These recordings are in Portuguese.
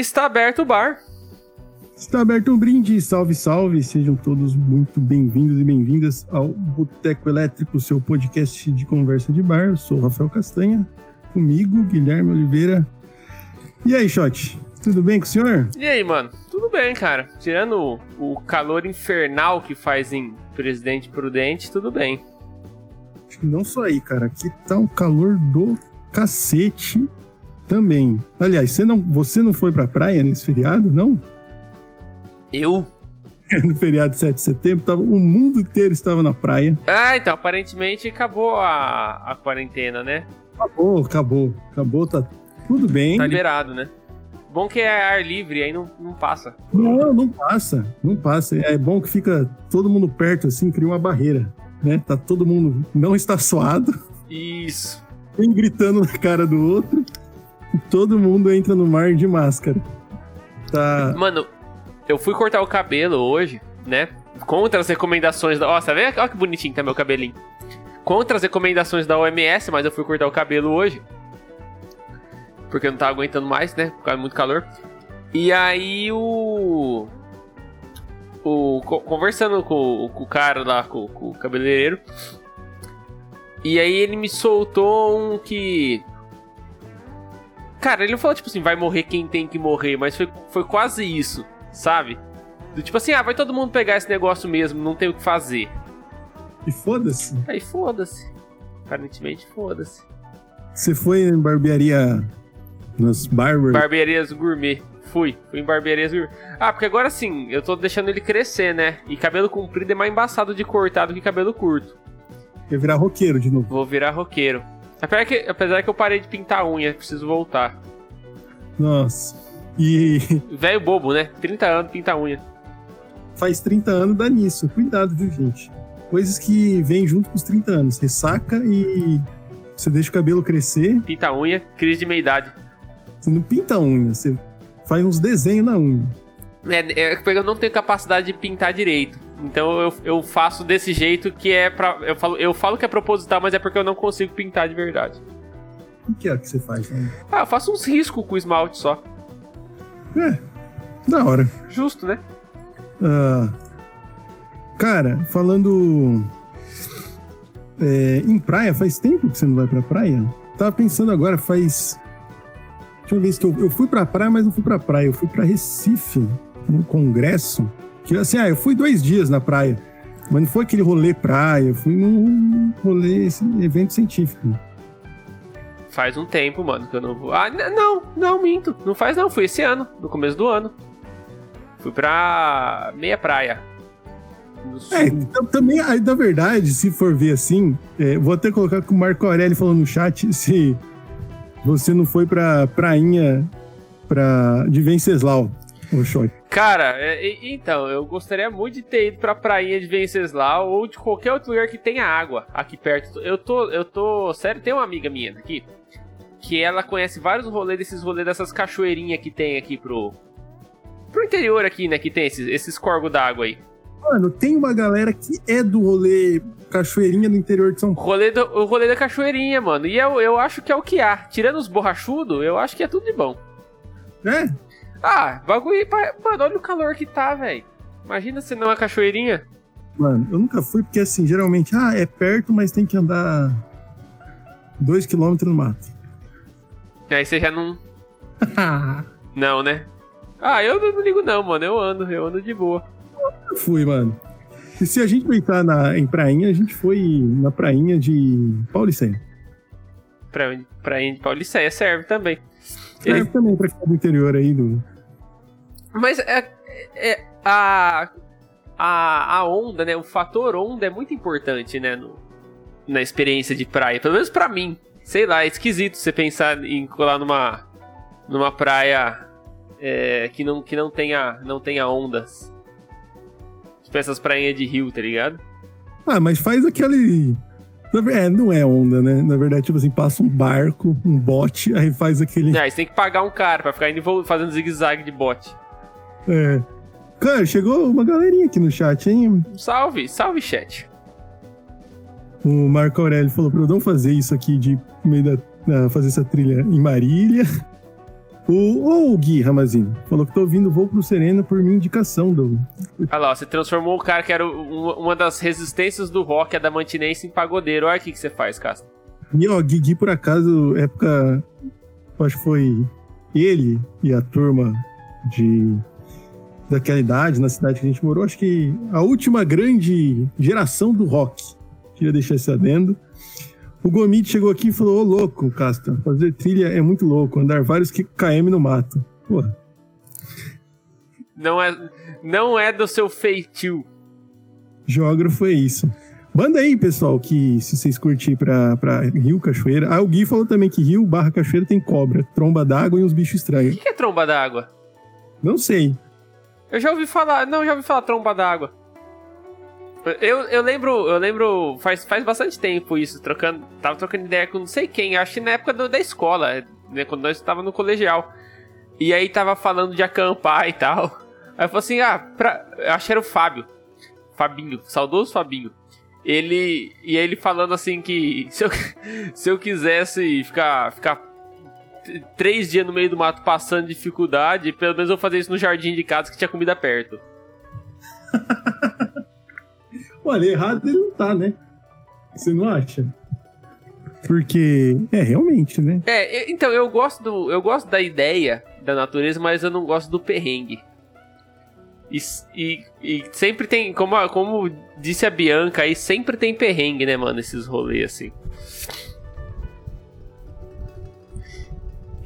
Está aberto o bar. Está aberto um brinde, salve, salve, sejam todos muito bem-vindos e bem-vindas ao Boteco Elétrico, seu podcast de conversa de bar. Eu sou o Rafael Castanha, comigo, Guilherme Oliveira. E aí, Shot, tudo bem com o senhor? E aí, mano? Tudo bem, cara. Tirando o, o calor infernal que faz em Presidente Prudente, tudo bem. Acho que não só aí, cara, aqui tá um calor do cacete também. Aliás, você não, você não foi pra praia nesse feriado, não? Eu? no feriado de 7 de setembro, tava, o mundo inteiro estava na praia. Ah, então aparentemente acabou a, a quarentena, né? Acabou, acabou. Acabou, tá tudo bem. Tá liberado, né? Bom que é ar livre, aí não, não passa. Não, não passa, não passa. É bom que fica todo mundo perto, assim, cria uma barreira, né? Tá todo mundo não está suado. Isso. Um gritando na cara do outro. Todo mundo entra no mar de máscara. Tá. Mano, eu fui cortar o cabelo hoje, né? Contra as recomendações da. Tá vendo? Olha que bonitinho tá meu cabelinho. Contra as recomendações da OMS, mas eu fui cortar o cabelo hoje. Porque eu não tava aguentando mais, né? Por causa muito calor. E aí o. O. Conversando com, com o cara lá, com, com o cabeleireiro. E aí ele me soltou um que. Cara, ele não falou, tipo assim, vai morrer quem tem que morrer, mas foi, foi quase isso, sabe? Do tipo assim, ah, vai todo mundo pegar esse negócio mesmo, não tem o que fazer. E foda-se. Aí foda-se. Aparentemente, foda-se. Você foi em barbearia nas barber... Barbearias gourmet. Fui, fui em barbearias gourmet. Ah, porque agora sim, eu tô deixando ele crescer, né? E cabelo comprido é mais embaçado de cortar do que cabelo curto. Quer virar roqueiro de novo. Vou virar roqueiro. Apesar que, apesar que eu parei de pintar a unha, preciso voltar. Nossa. E. Velho bobo, né? 30 anos pinta a unha. Faz 30 anos dá nisso. Cuidado, viu, gente? Coisas que vêm junto com os 30 anos. Ressaca e. Você deixa o cabelo crescer. Pinta a unha, crise de meia-idade. Você não pinta a unha, você faz uns desenhos na unha. É, é porque eu não tenho capacidade de pintar direito. Então eu, eu faço desse jeito que é pra. Eu falo, eu falo que é proposital, mas é porque eu não consigo pintar de verdade. O que é que você faz? Né? Ah, eu faço uns riscos com esmalte só. É, da hora. Justo, né? Ah, cara, falando é, em praia, faz tempo que você não vai pra praia? Tava pensando agora, faz. Deixa eu ver se eu, eu fui pra praia, mas não fui pra praia. Eu fui pra Recife, num congresso. Que assim, ah, eu fui dois dias na praia. Mas não foi aquele rolê praia, eu fui num rolê, esse evento científico. Faz um tempo, mano, que eu não vou. Ah, não, não, minto. Não faz não, fui esse ano, no começo do ano. Fui pra meia praia. É, então, também, na verdade, se for ver assim, é, vou até colocar que o Marco Aurélio falou no chat se você não foi pra prainha pra, de Venceslau, o. Cara, é, então, eu gostaria muito de ter ido pra prainha de Venceslau ou de qualquer outro lugar que tenha água aqui perto. Eu tô, eu tô, sério, tem uma amiga minha aqui que ela conhece vários rolês desses rolês dessas cachoeirinhas que tem aqui pro pro interior aqui, né, que tem esses, esses corgos d'água aí. Mano, tem uma galera que é do rolê Cachoeirinha do interior de São Paulo. Rolê do, o rolê da Cachoeirinha, mano. E eu, eu acho que é o que há. Tirando os borrachudos, eu acho que é tudo de bom. É? Ah, bagulho. Mano, olha o calor que tá, velho. Imagina se não é uma cachoeirinha. Mano, eu nunca fui porque assim, geralmente, ah, é perto, mas tem que andar dois quilômetros no mato. Aí você já não. não, né? Ah, eu não ligo não, mano. Eu ando, eu ando de boa. Eu fui, mano. E se a gente pensar na, em prainha, a gente foi na prainha de Pauliceia. Pra, prainha de Pauliceia serve também. Serve Ele... também pra ficar do interior aí do. Mas é, é, a, a, a onda, né? O fator onda é muito importante, né? No, na experiência de praia. Pelo menos pra mim. Sei lá, é esquisito você pensar em colar numa, numa praia é, que, não, que não, tenha, não tenha ondas. Tipo essas prainhas de rio, tá ligado? Ah, mas faz aquele. É, não é onda, né? Na verdade, tipo assim, passa um barco, um bote, aí faz aquele. É, você tem que pagar um cara pra ficar indo fazendo zigue-zague de bote. É. Cara, chegou uma galerinha aqui no chat, hein? Salve, salve, chat. O Marco Aurélio falou pra eu não fazer isso aqui de meio da. fazer essa trilha em Marília. O, o Gui Ramazini falou que tô ouvindo Voo pro Serena por minha indicação, do. Olha lá, você transformou o cara que era uma das resistências do rock adamantinense em pagodeiro. Olha o que, que você faz, Castro. E ó, Gui, por acaso, época. Acho que foi ele e a turma de daquela idade, na cidade que a gente morou, acho que a última grande geração do rock. Queria deixar esse adendo. O Gomit chegou aqui e falou: Ô louco, Casta, fazer trilha é muito louco, andar vários km no mato. Porra. Não é, não é do seu feitio. Geógrafo é isso. Manda aí, pessoal, que se vocês curtirem pra, pra Rio Cachoeira. Ah, o Gui falou também que Rio barra Cachoeira tem cobra, tromba d'água e uns bichos estranhos. O que, que é tromba d'água? Não sei. Eu já ouvi falar. Não, já ouvi falar tromba d'água. Eu, eu lembro, eu lembro, faz, faz bastante tempo isso, trocando, tava trocando ideia com não sei quem, acho que na época do, da escola, né, quando nós estávamos no colegial. E aí tava falando de acampar e tal. Aí eu falei assim, ah, pra, acho que era o Fábio. Fabinho, saudoso Fabinho. Ele. E ele falando assim que se eu, se eu quisesse ficar, ficar três dias no meio do mato passando dificuldade, pelo menos eu fazer isso no jardim de casa que tinha comida perto. Olha, errado ele não tá, né? Você não acha? Porque, é, realmente, né? É, então, eu gosto, do, eu gosto da ideia da natureza, mas eu não gosto do perrengue. E, e, e, sempre tem, como, como disse a Bianca aí, sempre tem perrengue, né, mano, esses rolês assim.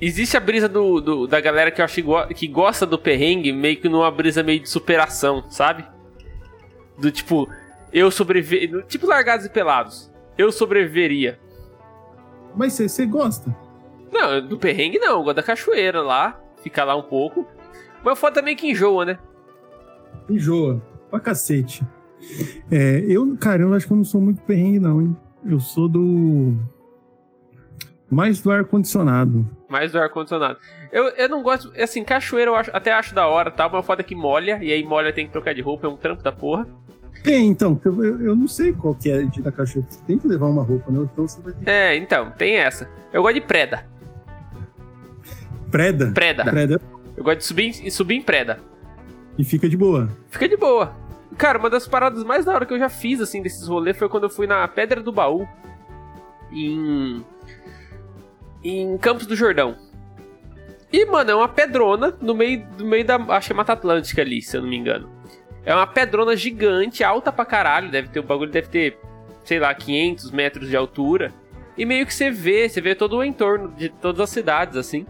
Existe a brisa do, do, da galera que eu acho que, gosta do perrengue, meio que numa brisa meio de superação, sabe? Do tipo, eu sobreviveria. Tipo largados e pelados. Eu sobreviveria. Mas você gosta? Não, do perrengue não. Eu gosto da cachoeira lá. Ficar lá um pouco. Mas o foda também que enjoa, né? Enjoa. Pra cacete. É, eu, cara, eu acho que eu não sou muito perrengue, não, hein? Eu sou do. Mais do ar-condicionado. Mais do ar-condicionado. Eu, eu não gosto. Assim, cachoeira eu acho, até acho da hora, tá? Mas foda é que molha. E aí molha tem que trocar de roupa, é um trampo da porra. Tem, então, eu, eu não sei qual que é de da cachorro. Você tem que levar uma roupa, né? Então você vai ter... É, então, tem essa. Eu gosto de preda. Preda? Preda. Preda. Eu gosto de subir, subir em preda. E fica de boa. Fica de boa. Cara, uma das paradas mais da hora que eu já fiz, assim, desses rolês foi quando eu fui na Pedra do Baú. Em. Em Campos do Jordão. E, mano, é uma pedrona no meio, no meio da. Acho que é Mata Atlântica ali, se eu não me engano. É uma pedrona gigante, alta pra caralho. Deve ter, o bagulho deve ter, sei lá, 500 metros de altura. E meio que você vê, você vê todo o entorno de todas as cidades, assim.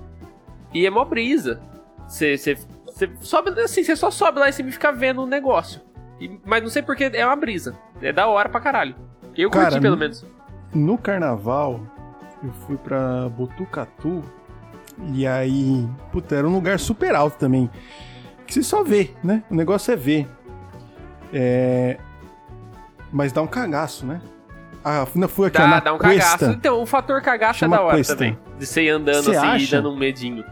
E é mó brisa. Você, você, você sobe, assim, você só sobe lá e você fica vendo o negócio. E, mas não sei porque é uma brisa. É da hora pra caralho. Eu Cara, curti, pelo menos. No carnaval, eu fui pra Botucatu. E aí, puta, era um lugar super alto também. Que você só vê, né? O negócio é ver. É... Mas dá um cagaço, né? Ah, não fui aqui, dá, dá um cuesta. cagaço. Então, o fator cagaço Chama é da hora cuesta. também. De você ir andando Cê assim acha? e dando um medinho.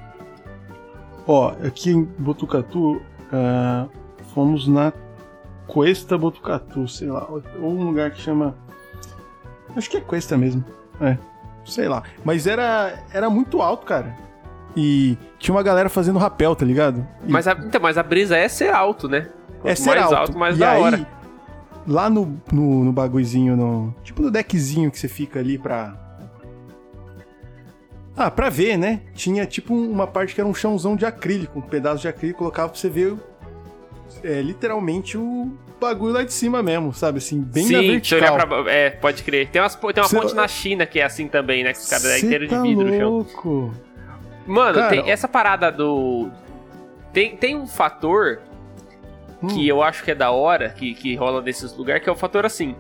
Ó, aqui em Botucatu, uh, fomos na Cuesta Botucatu, sei lá. Ou um lugar que chama. Acho que é Cuesta mesmo. É, sei lá. Mas era, era muito alto, cara. E tinha uma galera fazendo rapel, tá ligado? E... Mas, a, então, mas a brisa é ser alto, né? é ser mais alto, alto mais e da aí, hora. Lá no, no, no bagulhozinho, no, tipo no deckzinho que você fica ali pra. Ah, pra ver, né? Tinha tipo uma parte que era um chãozão de acrílico, um pedaço de acrílico, colocava pra você ver é, literalmente o bagulho lá de cima mesmo, sabe? Assim, bem Sim, na vertical. Pra, é, pode crer. Tem, umas, tem uma Cê... ponte na China que é assim também, né? Que os caras é inteiro tá de vidro louco. no chão. Mano, Cara, tem essa parada do. Tem, tem um fator hum. que eu acho que é da hora, que, que rola nesses lugares, que é o fator assim.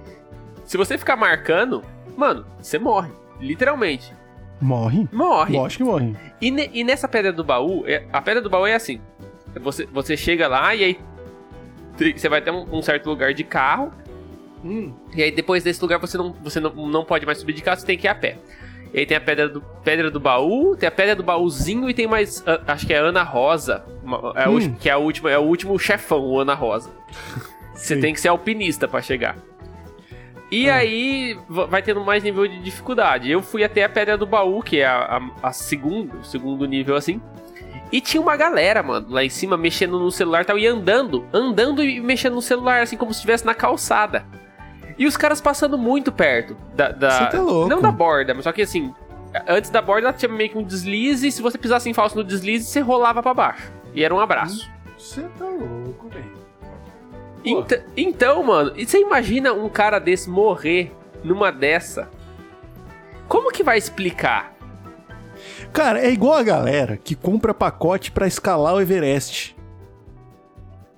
Se você ficar marcando, mano, você morre. Literalmente. Morre? Morre. Lógico que morre. E, ne, e nessa pedra do baú, é, a pedra do baú é assim. Você, você chega lá e aí você vai ter um, um certo lugar de carro. Hum. E aí depois desse lugar você não, você não, não pode mais subir de carro, você tem que ir a pé. E aí tem a pedra do, pedra do baú, tem a pedra do baúzinho e tem mais. Acho que é Ana Rosa. É hum. que é, a última, é o último chefão, o Ana Rosa. Você tem que ser alpinista para chegar. E hum. aí vai tendo mais nível de dificuldade. Eu fui até a pedra do baú, que é a, a, a segundo, o segundo nível assim. E tinha uma galera, mano, lá em cima mexendo no celular tal, e andando, andando e mexendo no celular, assim, como se estivesse na calçada. E os caras passando muito perto da. da Você tá louco. Não da borda, mas só que assim, antes da borda ela tinha meio que um deslize, e se você pisasse em falso no deslize, você rolava pra baixo. E era um abraço. Você tá louco, velho. Ent- então, mano, e você imagina um cara desse morrer numa dessa? Como que vai explicar? Cara, é igual a galera que compra pacote pra escalar o Everest.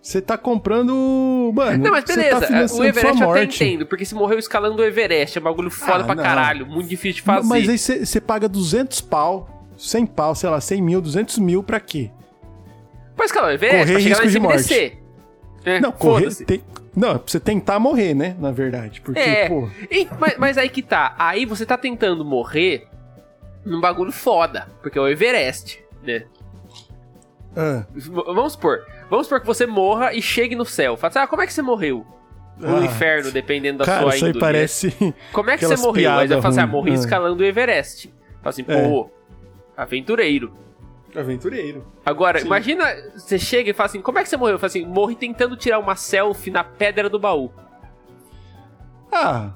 Você tá comprando. Mano, Não, mas você beleza, tá o Everest eu até entendo, porque se morreu escalando o Everest, é um bagulho foda Ah, pra não. caralho, muito difícil de fazer. Mas aí você paga 200 pau, 100 pau, sei lá, 100 mil, 200 mil pra quê? Pra escalar o Everest, Correr pra chegar risco de morte. descer. É, Não, correr. Tem... Não, é pra você tentar morrer, né? Na verdade. Porque, É. pô. E- mas, mas aí que tá, aí você tá tentando morrer num bagulho foda, porque é o Everest, né? ah, Vamos supor, vamos supor que você morra e chegue no céu. Fala assim, ah, como é que você morreu? No Ah. inferno, dependendo da cara, sua isso aí índole. parece. Como é que você morreu? Aí você piada fala assim, ah, morri Ah. escalando o Everest. Fala assim, É. pô, aventureiro. Aventureiro. Agora, Sim. imagina, você chega e fala assim, como é que você morreu? Fala assim, morri tentando tirar uma selfie na pedra do baú. Ah.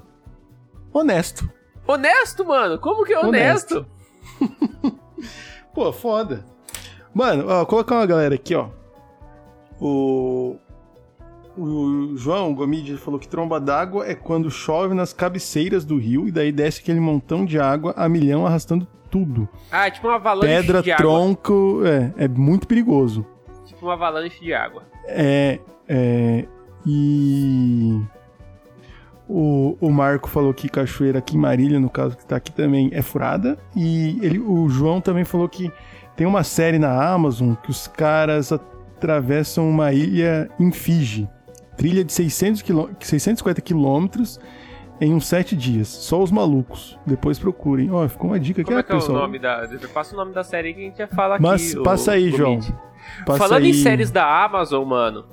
Honesto. Honesto, mano? Como que é honesto? Pô, foda. Mano, ó, colocar uma galera aqui, ó. O. O João Gomide falou que tromba d'água é quando chove nas cabeceiras do rio e daí desce aquele montão de água a milhão arrastando tudo. Ah, é tipo uma avalanche Pedra, de água. tronco, é, é muito perigoso. Tipo uma avalanche de água. É, é, e o, o Marco falou que cachoeira aqui em Marília, no caso que tá aqui também, é furada. E ele, o João também falou que tem uma série na Amazon que os caras atravessam uma ilha em Fiji. Trilha de 600 quilô- 650 quilômetros em uns sete dias. Só os malucos. Depois procurem. Ó, ficou uma dica aqui, Como ó, é que é o pessoal. nome da... Passa o nome da série que a gente já fala aqui. Mas passa aí, João. Gomide. Passa Falando aí. em séries da Amazon, mano,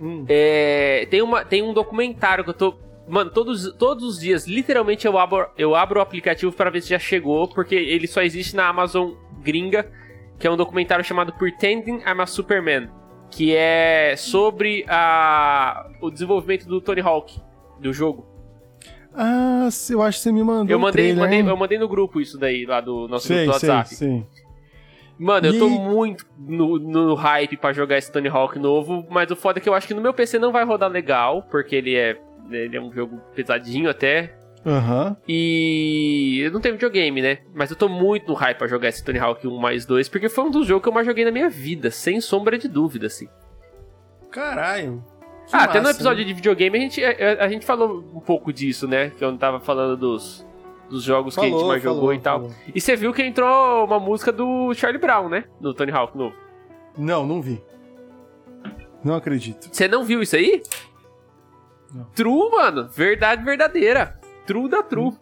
Hum. é, tem, uma, tem um documentário que eu tô. Mano, todos, todos os dias, literalmente, eu abro, eu abro o aplicativo pra ver se já chegou, porque ele só existe na Amazon gringa, que é um documentário chamado Pretending I'm a Superman, que é sobre a, o desenvolvimento do Tony Hawk, do jogo. Ah, eu acho que você me mandou Eu mandei, trailer, mandei, eu mandei no grupo isso daí, lá do nosso sei, grupo do sei, WhatsApp. sei. Mano, eu E- tô muito no, no hype pra jogar esse Tony Hawk novo, mas o foda é que eu acho que no meu PC não vai rodar legal, porque ele é, ele é um jogo pesadinho até. Aham. E eu não tenho videogame, né? Mas eu tô muito no hype pra jogar esse Tony Hawk 1 mais 2, porque foi um dos jogos que eu mais joguei na minha vida, sem sombra de dúvida, assim. Caralho. Ah, até no massa, episódio né? de videogame a gente, a, a gente falou um pouco disso, né? Que eu tava falando dos, dos jogos que a gente Falou, mais jogou falou, e tal. falou. E você viu que entrou uma música do Charlie Brown, né? No Tony Hawk novo. Não, não vi. Não acredito. Você não viu isso aí? Não. True, mano. Verdade verdadeira. True da True.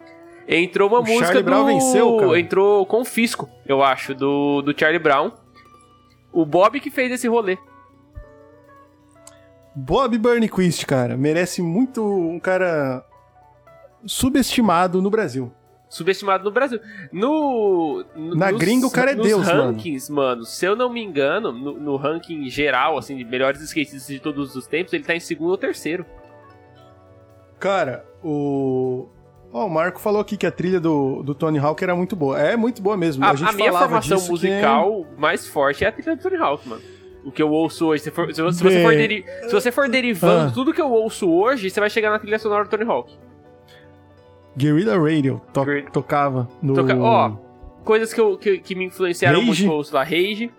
Entrou uma O música Charlie do... Brown venceu, cara. Entrou Confisco, eu acho, do, do Charlie Brown. O Bob que fez esse rolê. Bob Burnquist, cara, merece muito um cara subestimado no Brasil. Subestimado no Brasil. No. no- Na gringa, o cara é nos Deus, mano. rankings, mano. Se eu não me engano, no, no ranking geral, assim, de melhores skatistas de todos os tempos, ele tá em segundo ou terceiro. Cara, o. Ó, o Marco falou aqui que a trilha do, do Tony Hawk era muito boa. É muito boa mesmo. A, a, gente a minha falava formação disso que- musical mais forte é a trilha do Tony Hawk, mano. O que eu ouço hoje. Se, for- se você, você for, Bem, deri- se você for derivando ah. tudo que eu ouço hoje, você vai chegar na trilha sonora do Tony Hawk. Guerrilla Radio to- Guerri- tocava no. Toca- ó, Coisas que, eu, que, que me influenciaram Rage? muito, eu ouço lá. Rage.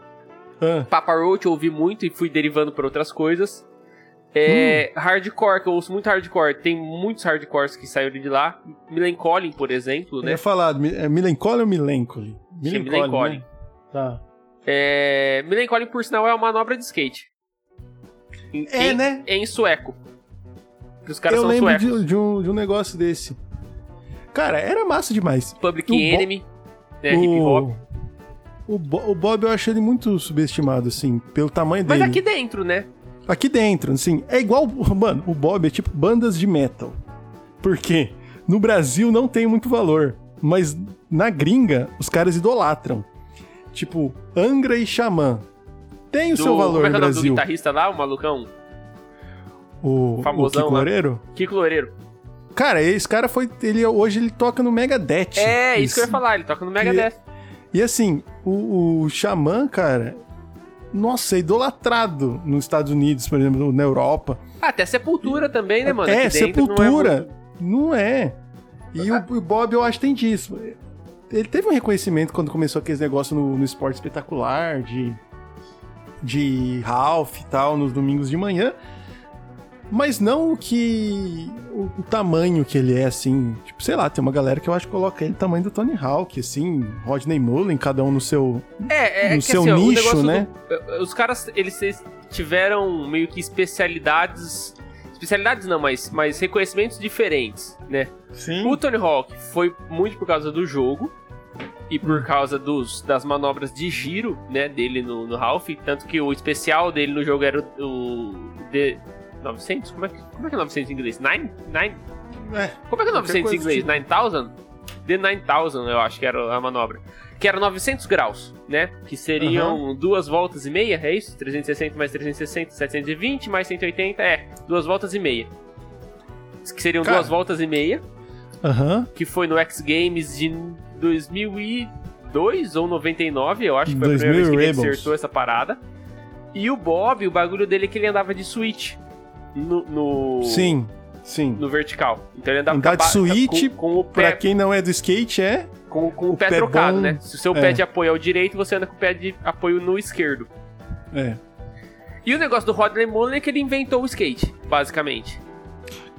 Ah, Papa Roach eu ouvi muito e fui derivando para outras coisas. É, Hum. Hardcore, que eu ouço muito hardcore. Tem muitos hardcores que saíram de lá. Melancholy, por exemplo, eu né? ia falar, é Melancholy ou é Melancholy. né? Tá. É, Melancholy, por sinal, é uma manobra de skate. Em, É, em- né? Em sueco. Os caras Eu são lembro suecos. de, de um, de um negócio desse. Cara, era massa demais. Public o Bo- Enemy, né? Hip Hop. O, Bo- o Bob eu achei ele muito subestimado, assim, pelo tamanho Mas dele. aqui dentro, né? Aqui dentro, assim, é igual. Mano, o Bob é tipo bandas de metal. Por quê? No Brasil não tem muito valor, mas na gringa os caras idolatram. Tipo, Angra e Xamã. tem o Do, seu valor como é que no é o nome do Brasil. guitarrista lá, o malucão? O, o famosão Kiko lá. Loureiro. Kiko Loureiro. Cara, esse cara foi. Ele, hoje ele toca no Megadeth. É, isso que eu ia falar, ele toca no Megadeth. E assim, o, o Xamã, cara, nossa, é idolatrado nos Estados Unidos, por exemplo, na Europa. Ah, até Sepultura também, né, mano? é, Aqui dentro não Sepultura. muito- Não é. E o, o Bob, eu acho tem disso. Ele teve um reconhecimento quando começou aqueles negócios no, no esporte espetacular, de, de Ralph e tal, nos domingos de manhã. Mas não o que. O, o tamanho que ele é, assim. Tipo, sei lá, tem uma galera que eu acho que coloca ele tamanho do Tony Hawk, assim, Rodney Mullen, cada um no seu. É, é no que seu assim, nicho, né? do- os caras, eles tiveram meio que especialidades. Especialidades não, mas, mas reconhecimentos diferentes, né? Sim. O Tony Hawk foi muito por causa do jogo e por causa dos, das manobras de giro, né, dele no, no Ralph, tanto que o especial dele no jogo era o, o D 900, como é, que, como é que é 900 em inglês? Nine? Nine? É, Como é que é 900 em inglês? tipo. 9000? The 9000, eu acho que era a manobra. Que era 900 graus, né? Que seriam duas voltas e meia, é isso? 360 mais 360, 720 mais 180, é, duas voltas e meia. Que seriam Cara. duas voltas e meia Aham. que foi no X Games de 2002 ou 99, eu acho que foi a 2000 primeira vez que ele acertou essa parada. E o Bob, o bagulho dele é que ele andava de Switch no, no, Sim, sim. no vertical. Então ele andava Andar de com, a ba- switch, com, com o Pra pé, quem não é do skate, é. com, com o o pé pé trocado, bom, né? Se o seu é. pé de apoio é o direito, você anda com o pé de apoio no esquerdo. É. E o negócio do Rodney Mullen é que ele inventou o skate, basicamente.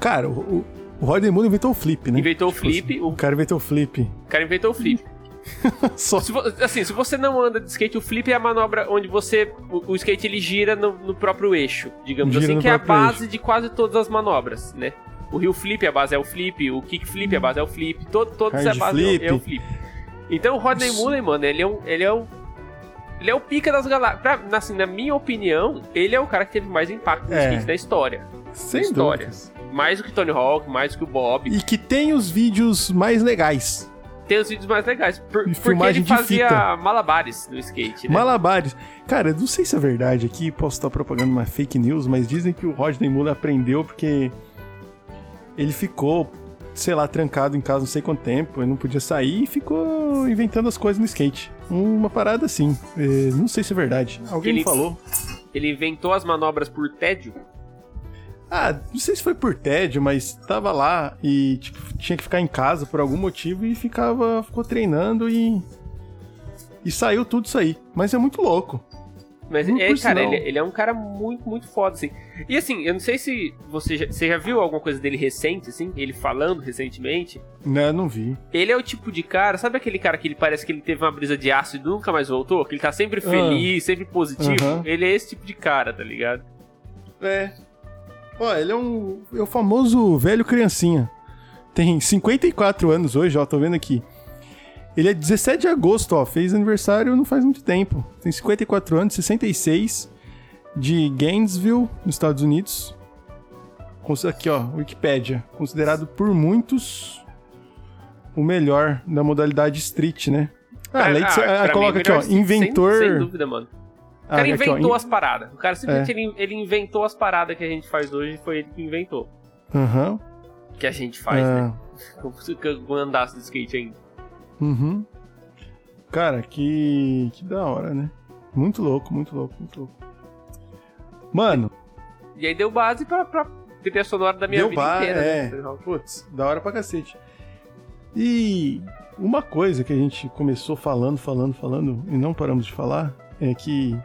Cara, o, o, o Rodney Mullen inventou o flip, né? Inventou o Tipo flip, assim, o O cara inventou o flip. cara inventou o flip. Só. Se assim, se você não anda de skate, o flip é a manobra onde você. O, o skate ele gira no, no próprio eixo, digamos Gira assim, que é a base de quase todas as manobras, né? O rio flip, a base é o flip, o kick flip, a base é o flip, todo, todos Hard a base é o- flip. é o flip. Então o Rodney Isso. Mullen, mano, ele é um. Ele é o. Ele é o pica das galáxias. Assim, na minha opinião, ele é o cara que teve mais impacto no É. skate da história. Sem História. dúvidas. Mais do que Tony Hawk, mais do que o Bob. E que tem os vídeos mais legais. Tem os vídeos mais legais. Por, porque ele fazia malabares no skate, né? Malabares. Cara, eu não sei se é verdade aqui, posso estar propagando uma fake news, mas dizem que o Rodney Mullen aprendeu porque ele ficou, sei lá, trancado em casa não sei quanto tempo, ele não podia sair e ficou inventando as coisas no skate. Uma parada assim. É, não sei se é verdade. Alguém Ele- falou. Ele inventou as manobras por tédio. Ah, não sei se foi por tédio, mas tava lá e tipo, tinha que ficar em casa por algum motivo e ficava, ficou treinando e e saiu tudo isso aí. Mas é muito louco. Mas Não, é, cara, ele, ele é um cara muito, muito foda, assim. E assim, eu não sei se você já, você já viu alguma coisa dele recente, assim, ele falando recentemente. Né, não vi. Ele é o tipo de cara, sabe aquele cara que ele parece que ele teve uma brisa de aço e nunca mais voltou? Que ele tá sempre Ah. feliz, sempre positivo? Aham. Ele é esse tipo de cara, tá ligado? É. Ó, ele é um é o famoso velho criancinha. Tem 54 anos hoje, ó, tô vendo aqui. Ele é 17 de agosto, ó, fez aniversário não faz muito tempo. Tem 54 anos, 66, de Gainesville, nos Estados Unidos. Aqui, ó, Wikipedia. Considerado por muitos o melhor da modalidade street, né? Ah, ah, mim, coloca aqui, ó, inventor... Sem, sem dúvida, mano. O Ah, cara ó, inventou in- as paradas. O cara simplesmente É. ele, ele inventou as paradas que a gente faz hoje foi ele que inventou. Aham. Que a gente faz, né? Ah, Como andasse de skate ainda. Uhum. Cara, que. Que da hora, né? Muito louco, muito louco, muito louco. Mano, E aí deu base pra, pra trilha sonora da minha deu vida inteira. é. né? Putz, da hora pra cacete. E uma coisa que a gente começou falando, falando, falando, e não paramos de falar, é que.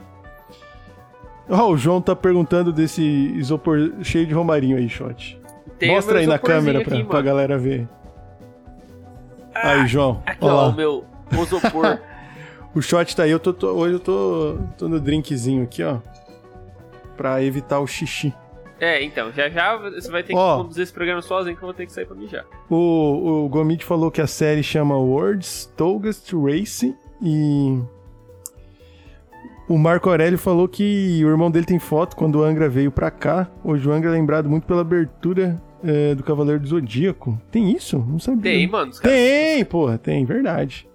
Ó, o João tá perguntando desse isopor cheio de romarinho aí, shot. Tem Mostra aí na câmera pra, aqui, pra galera ver. aí, João. Aqui, ó ó, o meu isopor. O shot tá aí, eu tô, tô- hoje eu tô, tô no drinkzinho aqui, ó. Pra evitar o xixi. é, então, já já você vai ter que conduzir esse programa sozinho que eu vou ter que sair pra mijar. O, o Gomid falou que a série chama World's Tallest Race e. O Marco Aurélio falou que o irmão dele tem foto quando o Angra veio pra cá. Hoje o Angra é lembrado muito pela abertura é, do Cavaleiro do Zodíaco. Tem isso? Não sabia. Tem, mano. Os caras, Tem, porra, tem, verdade.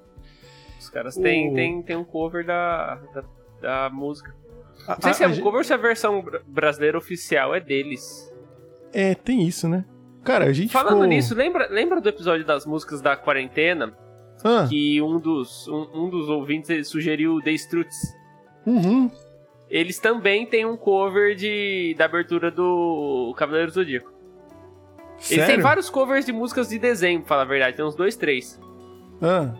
os caras têm, O- têm, têm um cover da, da, da música. A- Não sei a- se é um gente- cover ou se a versão br- brasileira oficial é deles. É, tem isso, né? Cara, a gente Falando ficou... nisso, lembra, lembra do episódio das músicas da quarentena? Ah, Que um dos, um, um dos ouvintes sugeriu The Struts. Uhum. Eles também têm um cover de, da abertura do Cavaleiro do Zodíaco. Eles têm Sério? vários covers de músicas de desenho, pra falar a verdade. Tem uns dois, três. Ah,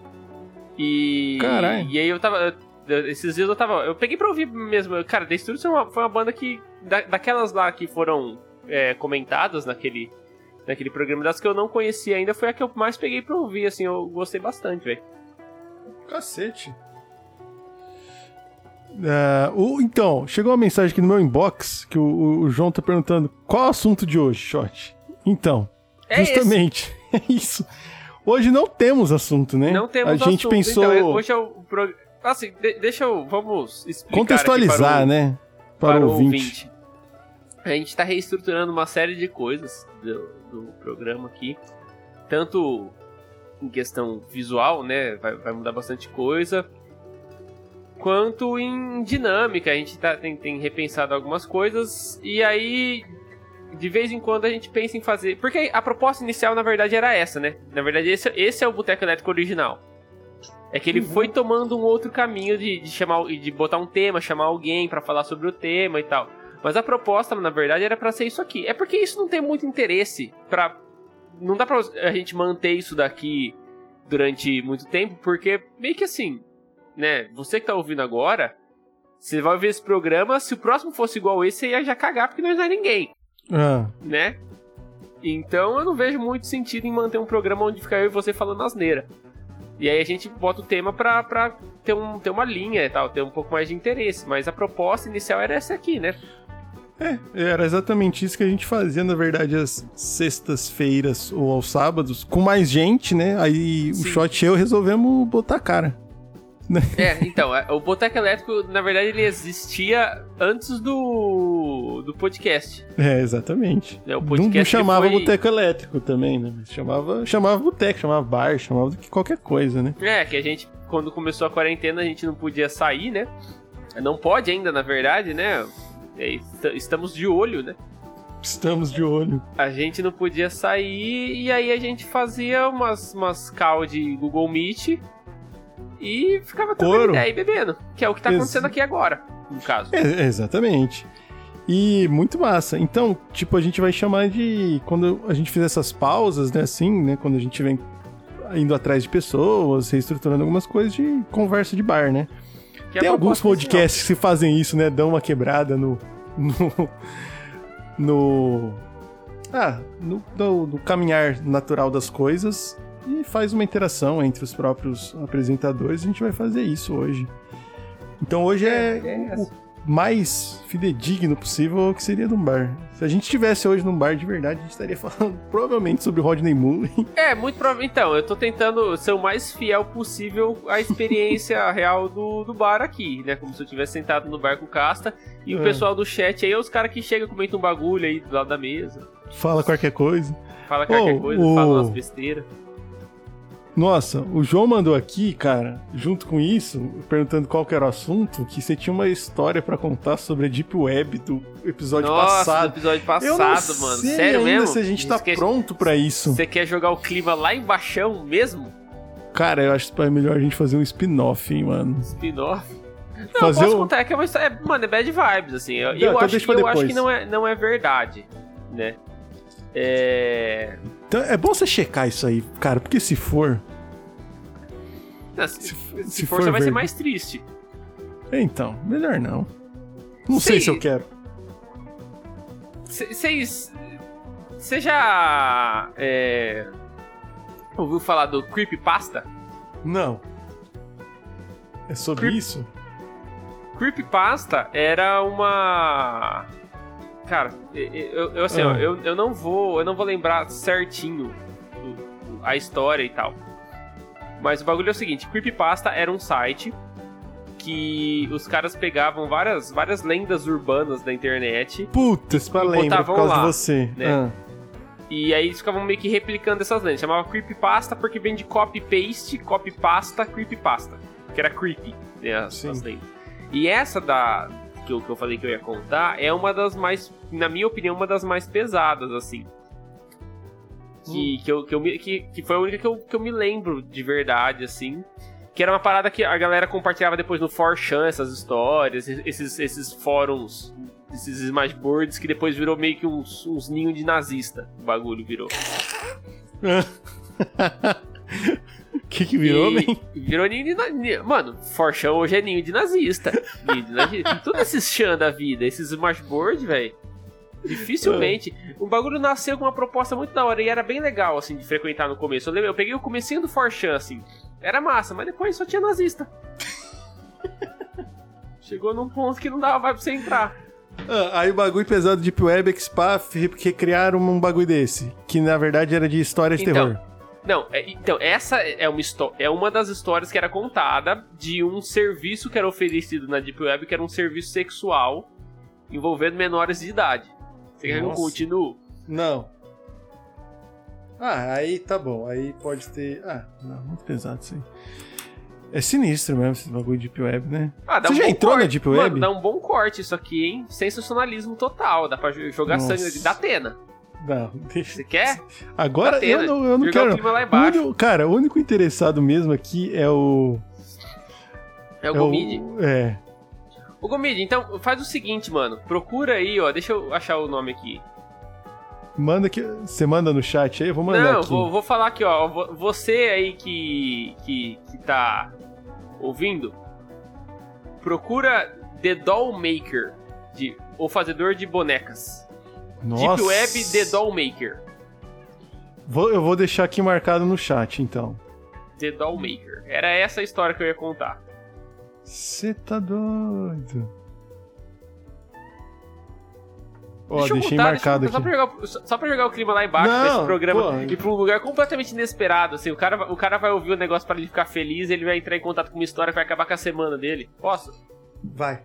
E. Caralho. E aí eu tava. eu- Esses dias eu tava. Eu peguei pra ouvir mesmo. Cara, The Struts foi uma, foi uma banda que. da- daquelas lá que foram é, comentadas naquele. Naquele programa das que eu não conhecia ainda, foi a que eu mais peguei pra ouvir, assim, eu gostei bastante, velho. cacete. Ah, o- então, chegou uma mensagem aqui no meu inbox que o, o- o João tá perguntando qual é o assunto de hoje, Shot. Então, É esse. justamente, é isso. Hoje não temos assunto, né? Não temos A gente assunto. pensou Então, hoje é o programa. Assim, de- deixa eu. Vamos explicar. contextualizar, para o, né? Para, Para, o o ouvinte. A gente está reestruturando uma série de coisas do, do programa aqui. Tanto em questão visual, né? Vai, vai mudar bastante coisa. Quanto em dinâmica. A gente tá, tem, tem repensado algumas coisas. E aí. De vez em quando a gente pensa em fazer. Porque a proposta inicial, na verdade, era essa, né? Na verdade, esse, esse é o Boteco Elétrico original. É que ele foi tomando um outro caminho de, de chamar, de botar um tema, chamar alguém pra falar sobre o tema e tal. Mas a proposta, na verdade, era pra ser isso aqui. É porque isso não tem muito interesse para não dá pra a gente manter isso daqui durante muito tempo, porque meio que assim, né, você que tá ouvindo agora, você vai ver esse programa, se o próximo fosse igual esse, você ia já cagar porque nós não é ninguém, Ah, né? Então eu não vejo muito sentido em manter um programa onde fica eu e você falando asneira. E aí a gente bota o tema pra, pra ter, um, ter uma linha e tal, ter um pouco mais de interesse. Mas a proposta inicial era essa aqui, né? é, era exatamente isso que a gente fazia, na verdade, às sextas-feiras ou aos sábados, com mais gente, né? Aí o Sim. Shot e eu resolvemos botar a cara. É, então, é, o Boteco Elétrico, na verdade, ele existia antes do, do podcast. É, exatamente. né? O Não, podcast não ele chamava foi- boteco elétrico também, né? Chamava, chamava boteco, chamava bar, chamava do que qualquer coisa, né? É, que a gente, quando começou a quarentena, a gente não podia sair, né? Não pode ainda, na verdade, né? É, est- Estamos de olho, né? Estamos de olho. A gente não podia sair e aí a gente fazia umas, umas call de Google Meet e ficava Coro. ideia e bebendo. Que é o que tá Ex- acontecendo aqui agora, no caso. É, exatamente. E muito massa. Então, tipo, a gente vai chamar de. Quando a gente fizer essas pausas, né? Assim, né? Quando a gente vem indo atrás de pessoas, reestruturando algumas coisas de conversa de bar, né? Que é Tem alguns podcasts que fazem isso, né? Dão uma quebrada no. No. no ah, no, no- no caminhar natural das coisas e faz uma interação entre os próprios apresentadores. A gente vai fazer isso hoje. Então hoje é, É, o mais fidedigno possível o que seria num bar. Se a gente estivesse hoje num bar de verdade, a gente estaria falando provavelmente sobre Rodney Mullen. É, muito provavelmente. Então, eu tô tentando ser o mais fiel possível à experiência real do, do bar aqui, né? Como se eu tivesse sentado no bar com o Casta. E o É. pessoal do chat aí é os caras que chegam, comentam um bagulho aí do lado da mesa. Fala qualquer coisa. Fala qualquer Oh, coisa, o- fala umas besteiras. Nossa, o João mandou aqui, cara, junto com isso, perguntando qual que era o assunto, que você tinha uma história pra contar sobre a Deep Web do episódio Nossa, passado. do episódio passado, mano. sei Sério mesmo? se a gente tá Esque- pronto pra isso. Você quer jogar o clima lá embaixo mesmo? Cara, eu acho que é melhor a gente fazer um spin-off, hein, mano. Spin-off? Não, Fazer eu posso o- contar, é que é uma história. é, mano, é bad vibes, assim. Eu, Não, eu então acho, que, eu acho que não é, não é verdade, né? É. Então é bom você checar isso aí, cara, porque se for. não, se, Se, se se for, você vai ser mais triste. Então, melhor não. Não sei Sim. se eu quero. Vocês. Você já. É, ouviu falar do Creepypasta? Não. É sobre Creep- isso? Creepypasta era uma. Cara, eu, eu- assim, Ah. ó, eu, eu não vou. Eu não vou lembrar certinho a história e tal. Mas o bagulho é o seguinte, Creepypasta era um site que os caras pegavam várias, várias lendas urbanas da internet Putz, pra lembrar por causa lá, de você. né? Ah. E aí eles ficavam meio que replicando essas lendas. Chamava creepypasta porque vem de copy-paste, copy-pasta, creepypasta. Que era creepy, né, as, as lendas. E essa da, que eu, que eu falei que eu ia contar, é uma das mais, na minha opinião, uma das mais pesadas, assim. Que, que, eu, que, eu, que, que foi a única que eu, que eu me lembro de verdade, assim. Que era uma parada que a galera compartilhava depois no 4chan, essas histórias, esses, esses fóruns, esses smashboards, que depois virou meio que uns, uns ninhos de nazista. O bagulho virou. O que que virou, E- man? Virou ninho de nazista. Mano, Forchão hoje é ninho de nazista. Ninho de nazista. Todos esses chan da vida, esses smashboard, velho. Dificilmente. O bagulho nasceu com uma proposta muito da hora e era bem legal, assim, de frequentar no começo. Eu, lembro, eu peguei o comecinho do Forchan, assim. Era massa, mas depois só tinha nazista. Chegou num ponto que não dava mais pra você entrar. Ah, aí o bagulho pesado de Deep Web que Spa recriaram um bagulho desse. Que na verdade era de história de Então, terror. Não, é- então, essa é uma, é uma das histórias que era contada de um serviço que era oferecido na Deep Web, que era um serviço sexual envolvendo menores de idade. Você quer que eu continue? Não. Ah, aí tá bom. Aí pode ter. Ah, não, muito pesado isso aí. É sinistro mesmo esse bagulho de Deep Web, né? Ah, dá Você um já entrou na corte. Deep Mano, Web? dá um bom corte isso aqui, hein? Sensacionalismo total. Dá pra jo- jogar Nossa. sangue da Atena. Não, deixa. Você quer? Agora eu não, eu não Jogar o quero. O único- cara, o único interessado mesmo aqui é o. É o Gomid. É. Ô Gomid, então faz o seguinte, mano. Procura aí, ó. Deixa eu achar o nome aqui. Manda que. Você manda no chat aí? Eu vou mandar Não, aqui. vou, vou falar aqui, ó. Vo- Você aí que, que, que tá ouvindo, procura The Doll Maker, de, o fazedor de bonecas. Nossa. Deep Web The Doll Maker. Vou- eu vou deixar aqui marcado no chat, então. The Doll Maker. Era essa a história que eu ia contar. Você tá doido. Ó, Deixa deixei contar, marcado deixa aqui. Só pra, jogar, só pra jogar o clima lá embaixo Não, desse programa pô. e pra um lugar completamente inesperado. Assim, o cara, o cara vai ouvir o negócio pra ele ficar feliz, ele vai entrar em contato com uma história que vai acabar com a semana dele. Posso? Vai.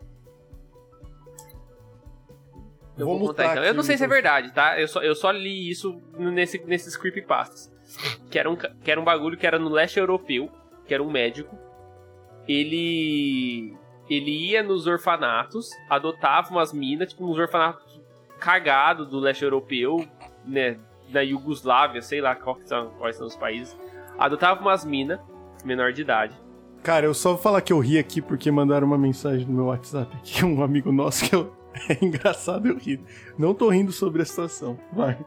Eu Vou vou, contar então. Eu não sei se é verdade, tá? Eu só, eu só li isso nesse, nesses creepypastas. Que era, um, que era um bagulho que era no leste europeu, que era um médico. Ele. Ele ia nos orfanatos, adotava umas minas, tipo uns orfanatos cagados do leste europeu, né? Da Iugoslávia, sei lá qual que são, quais são os países. Adotava umas minas, menor de idade. Cara, eu só vou falar que eu ri aqui porque mandaram uma mensagem no meu WhatsApp aqui, um amigo nosso que eu... é engraçado eu rir. Não tô rindo sobre a situação. Vai.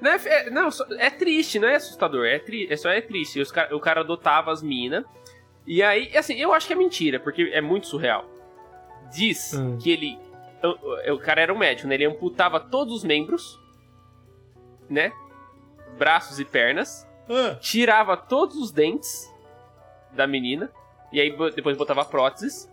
Não, é, é- não, é triste, não é assustador, é, tri, é só é triste. Os o cara adotava as minas. E aí, assim, eu acho que é mentira, porque é muito surreal. Diz Hum. que ele. O, o- o cara era um médico, né? Ele amputava todos os membros, né? Braços e pernas. Ah, Tirava todos os dentes da menina. E aí depois botava próteses.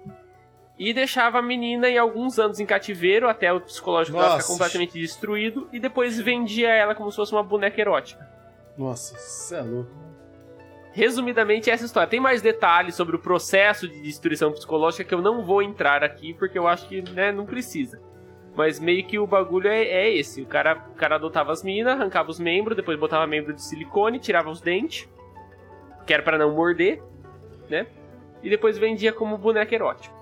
E deixava a menina em alguns anos em cativeiro até o psicológico dela ficar completamente destruído. E depois vendia ela como se fosse uma boneca erótica. nossa, você é louco. Resumidamente, essa história. Tem mais detalhes sobre o processo de destruição psicológica que eu não vou entrar aqui, porque eu acho que né, não precisa. Mas meio que o bagulho é, é esse. O cara, o cara adotava as minas, arrancava os membros, depois botava membro de silicone, tirava os dentes, que era pra não morder, né? E depois vendia como boneca erótico.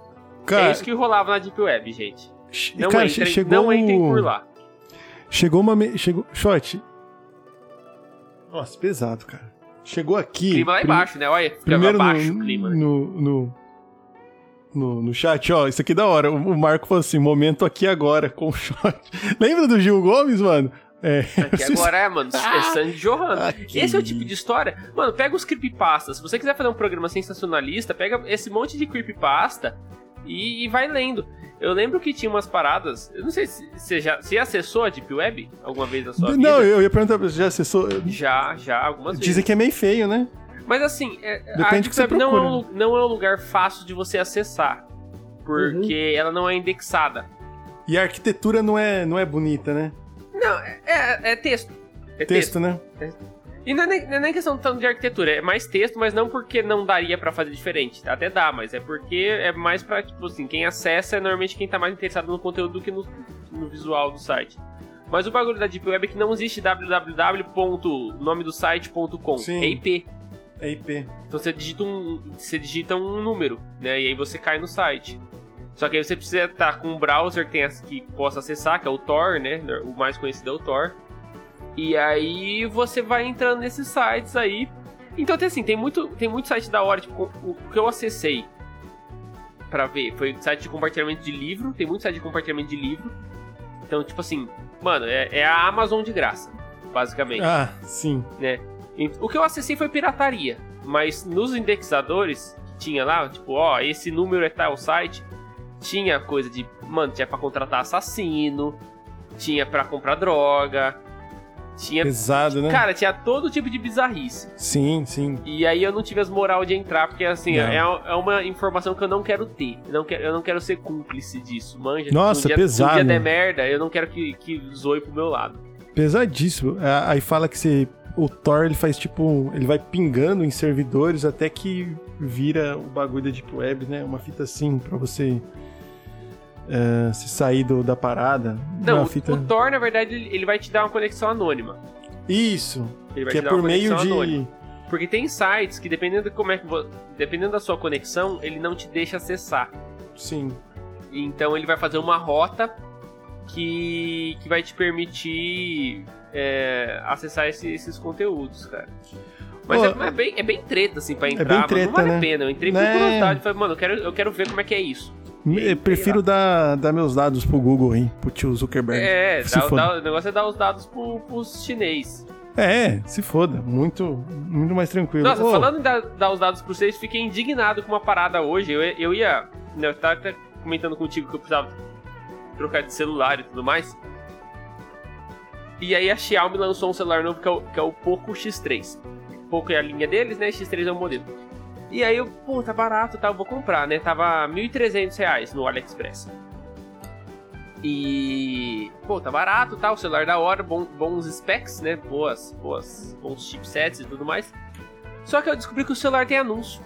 Cara, é isso que rolava na Deep Web, gente. Não, cara, entrem, chegou não entrem por lá. Chegou uma... me- Chegou... Shot. Nossa, pesado, cara. Chegou aqui... Clima lá prim- embaixo, né? Olha, Primeiro abaixo no, o clima, né? no, no, no, no chat, ó, isso aqui é da hora. O, o Marco falou assim, momento aqui agora, com o shot. Lembra do Gil Gomes, mano? É, Aqui agora é, mano, é sangue jorrando. Aqui. Esse é o tipo de história. Mano, pega os creepypastas. Se você quiser fazer um programa sensacionalista, pega esse monte de creepypasta e, e vai lendo. Eu lembro que tinha umas paradas. Eu não sei se você já você acessou a Deep Web alguma vez na sua vida. Não, eu ia perguntar pra você, já acessou... Já, já, algumas Dizem vezes. que é meio feio, né? Mas assim, é, a Depende do Deep que você Web não é, procura. um, não é um lugar fácil de você acessar. Porque Uhum. ela não é indexada. E a arquitetura não é, não é bonita, né? Não, é, é- é texto. É Texto, né? E não é, nem, não é nem questão tanto de arquitetura, é mais texto, mas não porque não daria pra fazer diferente. Até dá, mas é porque é mais pra, tipo assim, quem acessa é normalmente quem tá mais interessado no conteúdo do que no, no visual do site. Mas o bagulho da Deep Web é que não existe www.nome do site.com. É IP. É IP. Então você digita um, você digita um número, né? E aí você cai no site. Só que aí você precisa estar com um browser que, tenha, que possa acessar, que é o Tor, né? O mais conhecido é o Tor. E aí você vai entrando nesses sites aí. Então tem assim, tem muito, tem muito site da hora, tipo, o, que eu acessei para ver foi site de compartilhamento de livro, tem muito site de compartilhamento de livro. Então, tipo assim, mano, é, é a Amazon de graça, basicamente. Ah, sim. Né? O que eu acessei foi pirataria, mas nos indexadores que tinha lá, tipo, ó, esse número é tal site, tinha coisa de, mano, tinha para contratar assassino, tinha para comprar droga, tinha. Pesado, né? Cara, tinha todo tipo de bizarrice. Sim, sim. E aí eu não tive as moral de entrar, porque assim, é, é uma informação que eu não quero ter. Eu não quero, eu não quero ser cúmplice disso, manja. Nossa, um dia, pesado. Se um dia der merda, eu não quero que, que zoe pro meu lado. Pesadíssimo. Aí fala que você. O Thor ele faz tipo. Ele vai pingando em servidores até que vira o bagulho da Deep Web, né? Uma fita assim pra você uh, se sair do, da parada. Não, o, fita... o Tor, na verdade, ele vai te dar uma conexão anônima. Isso. que é por meio de. Anônima. Porque tem sites que, dependendo de como é que dependendo da sua conexão, ele não te deixa acessar. Sim. Então ele vai fazer uma rota que, que vai te permitir é, acessar esse, esses conteúdos, cara. Mas é, é, bem, é bem treta, assim, pra entrar. É bem treta, não vale né? a pena. Eu entrei por né? curiosidade. Falei, mano, eu quero, eu quero ver como é que é isso. Eu prefiro dar, dar meus dados pro Google, hein? Pro tio Zuckerberg. É, dá, dá, o negócio é dar os dados pro, pros chinês. É, se foda. Muito, muito mais tranquilo. Nossa, oh. falando em dar, dar, os dados pros vocês, fiquei indignado com uma parada hoje. Eu, eu ia. Né, eu tava até comentando contigo que eu precisava trocar de celular e tudo mais. E aí a Xiaomi lançou um celular novo que é o, que é o Poco X3. Poco é a linha deles, né? X3 é o modelo. E aí eu, pô, tá barato, tá, eu vou comprar, né? Tava R$ 1.300 no AliExpress. E, pô, tá barato, tá? O celular da hora, bom, bons specs, né? Boas, boas, bons chipsets e tudo mais. Só que eu descobri que o celular tem anúncio.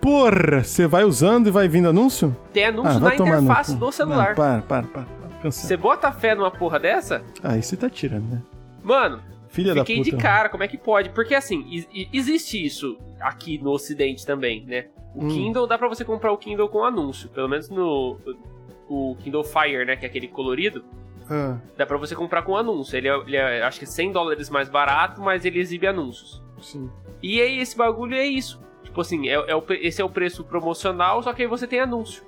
Porra, você vai usando e vai vindo anúncio? Tem anúncio ah, na interface do celular. Não, para, para, para. Você bota fé numa porra dessa? Aí você tá tirando, né? Mano, Filha Fiquei da puta. de cara, como é que pode? Porque assim, existe isso aqui no ocidente também, né? O hum. Kindle, dá pra você comprar o Kindle com anúncio. Pelo menos no o Kindle Fire, né? Que é aquele colorido. Ah. Dá pra você comprar com anúncio. Ele é, ele é, acho que 100 dólares mais barato, mas ele exibe anúncios. Sim. E aí esse bagulho é isso. Tipo assim, é, é o, esse é o preço promocional, só que aí você tem anúncio.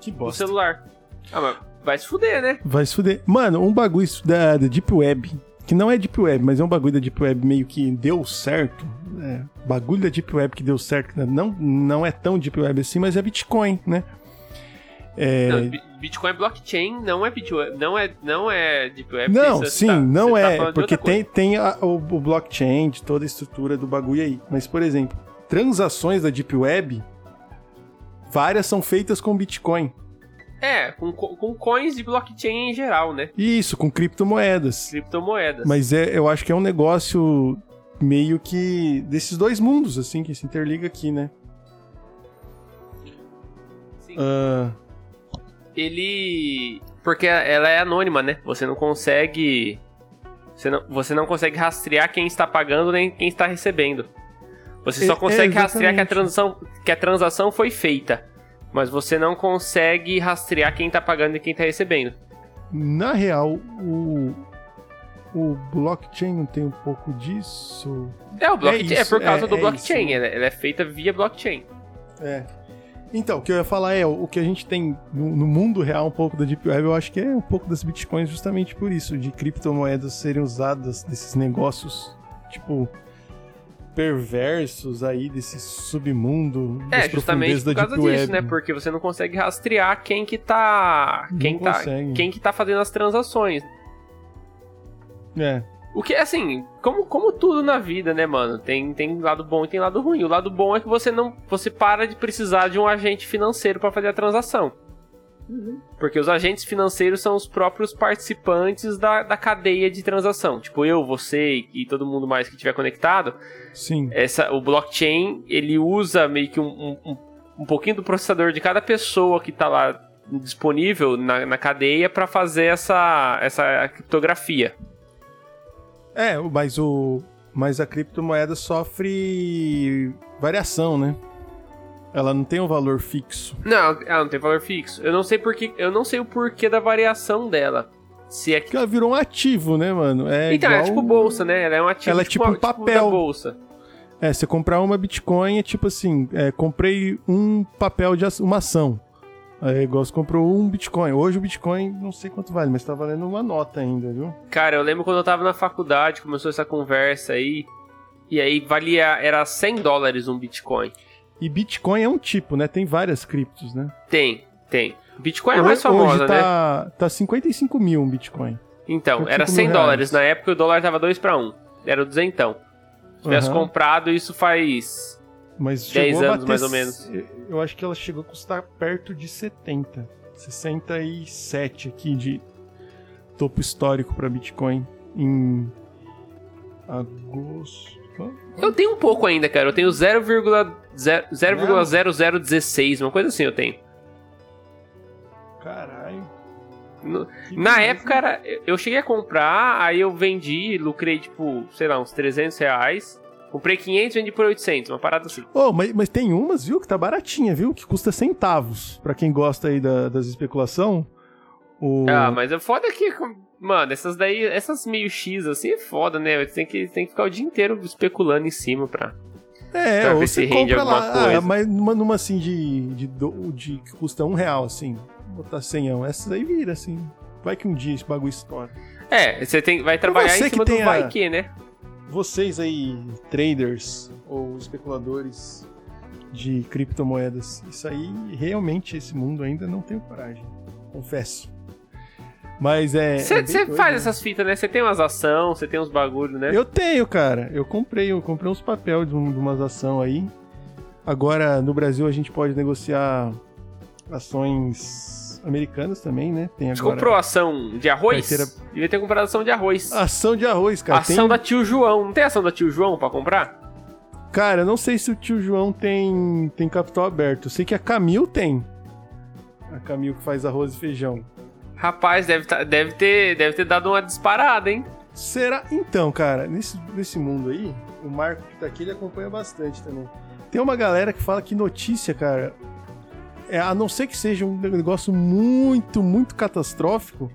Que bosta. No celular. Ah, mas vai se fuder, né? Vai se fuder. Mano, um bagulho da, da Deep Web que não é Deep Web, mas é um bagulho da Deep Web meio que deu certo. É, bagulho da Deep Web que deu certo, né? não, não é tão Deep Web assim, mas é Bitcoin, né? É... Não, Bitcoin é blockchain, não é Bitcoin, não é, não é Deep Web. Não, sim, tá, não é, tá porque tem, tem a, o, o blockchain de toda a estrutura do bagulho aí. Mas, por exemplo, transações da Deep Web, várias são feitas com Bitcoin. É, com, com coins de blockchain em geral, né? Isso, com criptomoedas. Criptomoedas. Mas é, eu acho que é um negócio meio que desses dois mundos, assim, que se interliga aqui, né? Sim. Uh... Ele. Porque ela é anônima, né? Você não consegue. Você não, você não consegue rastrear quem está pagando nem quem está recebendo. Você só consegue é, rastrear que a, transação, que a transação foi feita mas você não consegue rastrear quem tá pagando e quem tá recebendo. Na real, o, o blockchain não tem um pouco disso. É, o blockchain, é, é por causa é, do é blockchain, ela, ela, é feita via blockchain. É. Então, o que eu ia falar é, o que a gente tem no, no, mundo real um pouco da Deep Web, eu acho que é um pouco das bitcoins justamente por isso, de criptomoedas serem usadas nesses negócios, tipo, perversos aí desse submundo é, justamente por causa disso, web. né? Porque você não consegue rastrear quem que tá quem não tá consegue. quem que tá fazendo as transações. É. O que assim, como, como tudo na vida, né, mano? Tem, tem lado bom e tem lado ruim. O lado bom é que você não você para de precisar de um agente financeiro para fazer a transação. Uhum. Porque os agentes financeiros são os próprios participantes da, da cadeia de transação. Tipo, eu, você e todo mundo mais que estiver conectado. Sim. Essa, o blockchain, ele usa meio que um, um, um pouquinho do processador de cada pessoa que está lá disponível na, na cadeia para fazer essa, essa criptografia. É, mas o mas a criptomoeda sofre variação, né? Ela não tem um valor fixo. Não, ela não tem valor fixo. Eu não sei porque, eu não sei o porquê da variação dela. Se é que ela virou um ativo, né, mano? É Então, igual... é tipo bolsa, né? Ela é um ativo Ela é tipo um uma- papel. da bolsa. É, você comprar uma Bitcoin é tipo assim, é, comprei um papel de uma ação. Aí, igual você comprou um Bitcoin. Hoje o Bitcoin não sei quanto vale, mas tá valendo uma nota ainda, viu? Cara, eu lembro quando eu tava na faculdade, começou essa conversa aí. E aí valia, era 100 dólares um Bitcoin. E Bitcoin é um tipo, né? Tem várias criptos, né? Tem, tem. Bitcoin é a mais Hoje- famosa, Hoje né? tá, tá 55 mil um Bitcoin. Então, 55 era 100 mil dólares. Na época o dólar tava 2 pra 1. Era o duzentão. Se tivesse Aham. comprado, isso faz. Mas 10 chegou a anos, mais ou menos. Eu acho que ela chegou a custar perto de 70. 67 aqui de topo histórico pra Bitcoin em agosto. Eu tenho um pouco ainda, cara. Eu tenho 0,0 0,0016, uma coisa assim eu tenho. Caralho. No- Na época, era, eu cheguei a comprar, aí eu vendi, lucrei, tipo, sei lá, uns 300 reais. Comprei 500 vendi por 800, uma parada assim. Oh, mas, mas tem umas, viu, que tá baratinha, viu? Que custa centavos. Pra quem gosta aí da- das especulação. O... Ah, mas é foda que, mano, essas daí, essas meio X assim é foda, né? Você tem que, tem que ficar o dia inteiro especulando em cima pra. É, pra ou ver você se rende compra alguma lá, coisa. ah, mas numa, numa assim de, de, do- de que custa um real, assim, botar senhão, essas aí vira, assim, vai que um dia esse bagulho estoura. É, você tem, vai trabalhar você em que cima do tem a- vai que, né? Vocês aí, traders ou especuladores de criptomoedas, isso aí, realmente, esse mundo ainda não tenho coragem, confesso. Mas é... é Você doido, faz né? essas fitas, né? Você tem umas ações, você tem uns bagulho, né? Eu tenho, cara. Eu comprei, eu comprei uns papéis de, um- de umas ações aí. Agora, no Brasil, a gente pode negociar ações americanas também, né? Tem Você agora comprou ação de arroz? Carteira- Devia ter comprado ação de arroz. ação de arroz, cara. ação Tem- da tio João. Não tem ação da tio João pra comprar? Cara, eu não sei se o tio João tem, tem capital aberto. Eu sei que a Camil tem. A Camil que faz arroz e feijão. Rapaz, deve, tá- deve, ter, deve ter dado uma disparada, hein? Será? Então, cara, nesse, nesse mundo aí, o Marco que tá aqui, ele acompanha bastante também. Tem uma galera que fala que notícia, cara, é, a não ser que seja um negócio muito, muito catastrófico,